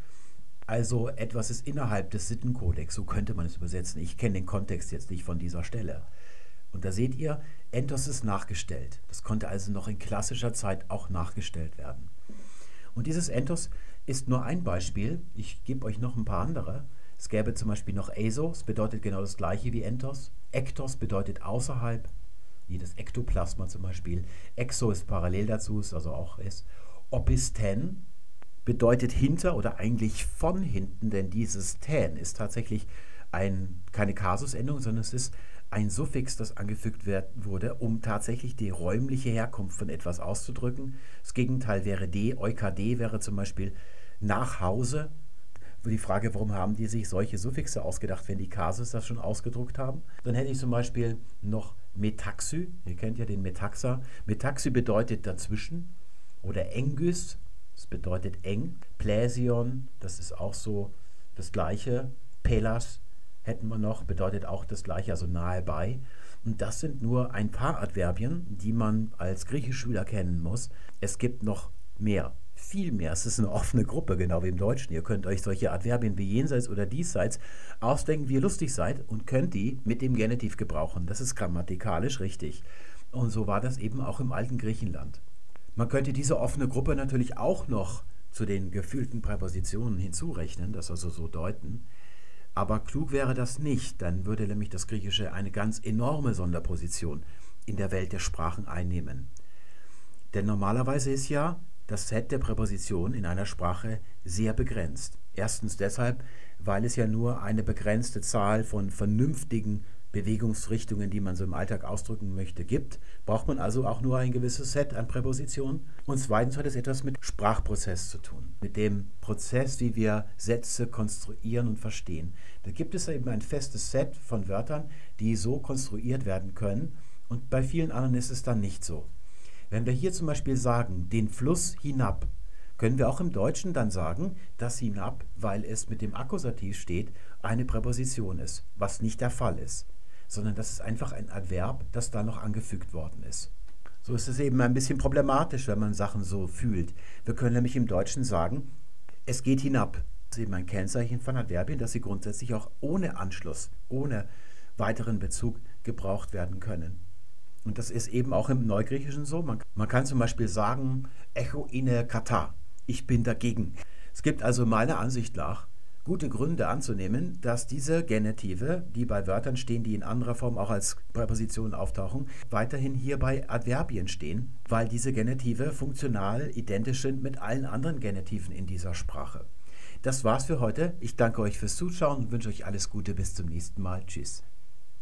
Also etwas ist innerhalb des Sittenkodex, so könnte man es übersetzen. Ich kenne den Kontext jetzt nicht von dieser Stelle. Und da seht ihr, Entos ist nachgestellt. Das konnte also noch in klassischer Zeit auch nachgestellt werden. Und dieses Entos ist nur ein Beispiel. Ich gebe euch noch ein paar andere. Es gäbe zum Beispiel noch ESO, das bedeutet genau das gleiche wie Entos. Ektos bedeutet außerhalb, wie das Ektoplasma zum Beispiel. Exo ist parallel dazu, ist also auch ist. Opisten bedeutet hinter oder eigentlich von hinten, denn dieses ten ist tatsächlich ein, keine Kasusendung, sondern es ist ein Suffix, das angefügt wird, wurde, um tatsächlich die räumliche Herkunft von etwas auszudrücken. Das Gegenteil wäre D. Eukade wäre zum Beispiel nach Hause. Die Frage, warum haben die sich solche Suffixe ausgedacht, wenn die Kasus das schon ausgedruckt haben? Dann hätte ich zum Beispiel noch Metaxy. Ihr kennt ja den Metaxa. Metaxy bedeutet dazwischen. Oder Engys, das bedeutet eng. Pläsion, das ist auch so das gleiche. Pelas hätten wir noch, bedeutet auch das gleiche, also nahe bei. Und das sind nur ein paar Adverbien, die man als Griechischschüler kennen muss. Es gibt noch mehr, viel mehr. Es ist eine offene Gruppe, genau wie im Deutschen. Ihr könnt euch solche Adverbien wie jenseits oder diesseits ausdenken, wie ihr lustig seid und könnt die mit dem Genitiv gebrauchen. Das ist grammatikalisch richtig. Und so war das eben auch im alten Griechenland. Man könnte diese offene Gruppe natürlich auch noch zu den gefühlten Präpositionen hinzurechnen, das also so deuten. Aber klug wäre das nicht, dann würde nämlich das Griechische eine ganz enorme Sonderposition in der Welt der Sprachen einnehmen. Denn normalerweise ist ja das Set der Präpositionen in einer Sprache sehr begrenzt. Erstens deshalb, weil es ja nur eine begrenzte Zahl von vernünftigen Bewegungsrichtungen, die man so im Alltag ausdrücken möchte, gibt, braucht man also auch nur ein gewisses Set an Präpositionen. Und zweitens hat es etwas mit Sprachprozess zu tun, mit dem Prozess, wie wir Sätze konstruieren und verstehen. Da gibt es eben ein festes Set von Wörtern, die so konstruiert werden können und bei vielen anderen ist es dann nicht so. Wenn wir hier zum Beispiel sagen, den Fluss hinab, können wir auch im Deutschen dann sagen, dass hinab, weil es mit dem Akkusativ steht, eine Präposition ist, was nicht der Fall ist sondern das ist einfach ein Adverb, das da noch angefügt worden ist. So ist es eben ein bisschen problematisch, wenn man Sachen so fühlt. Wir können nämlich im Deutschen sagen, es geht hinab. Das ist eben ein Kennzeichen von Adverbien, dass sie grundsätzlich auch ohne Anschluss, ohne weiteren Bezug gebraucht werden können. Und das ist eben auch im Neugriechischen so. Man, man kann zum Beispiel sagen, Echo ine kata, ich bin dagegen. Es gibt also meiner Ansicht nach gute Gründe anzunehmen, dass diese Genitive, die bei Wörtern stehen, die in anderer Form auch als Präpositionen auftauchen, weiterhin hier bei Adverbien stehen, weil diese Genitive funktional identisch sind mit allen anderen Genitiven in dieser Sprache. Das war's für heute. Ich danke euch fürs Zuschauen und wünsche euch alles Gute. Bis zum nächsten Mal. Tschüss.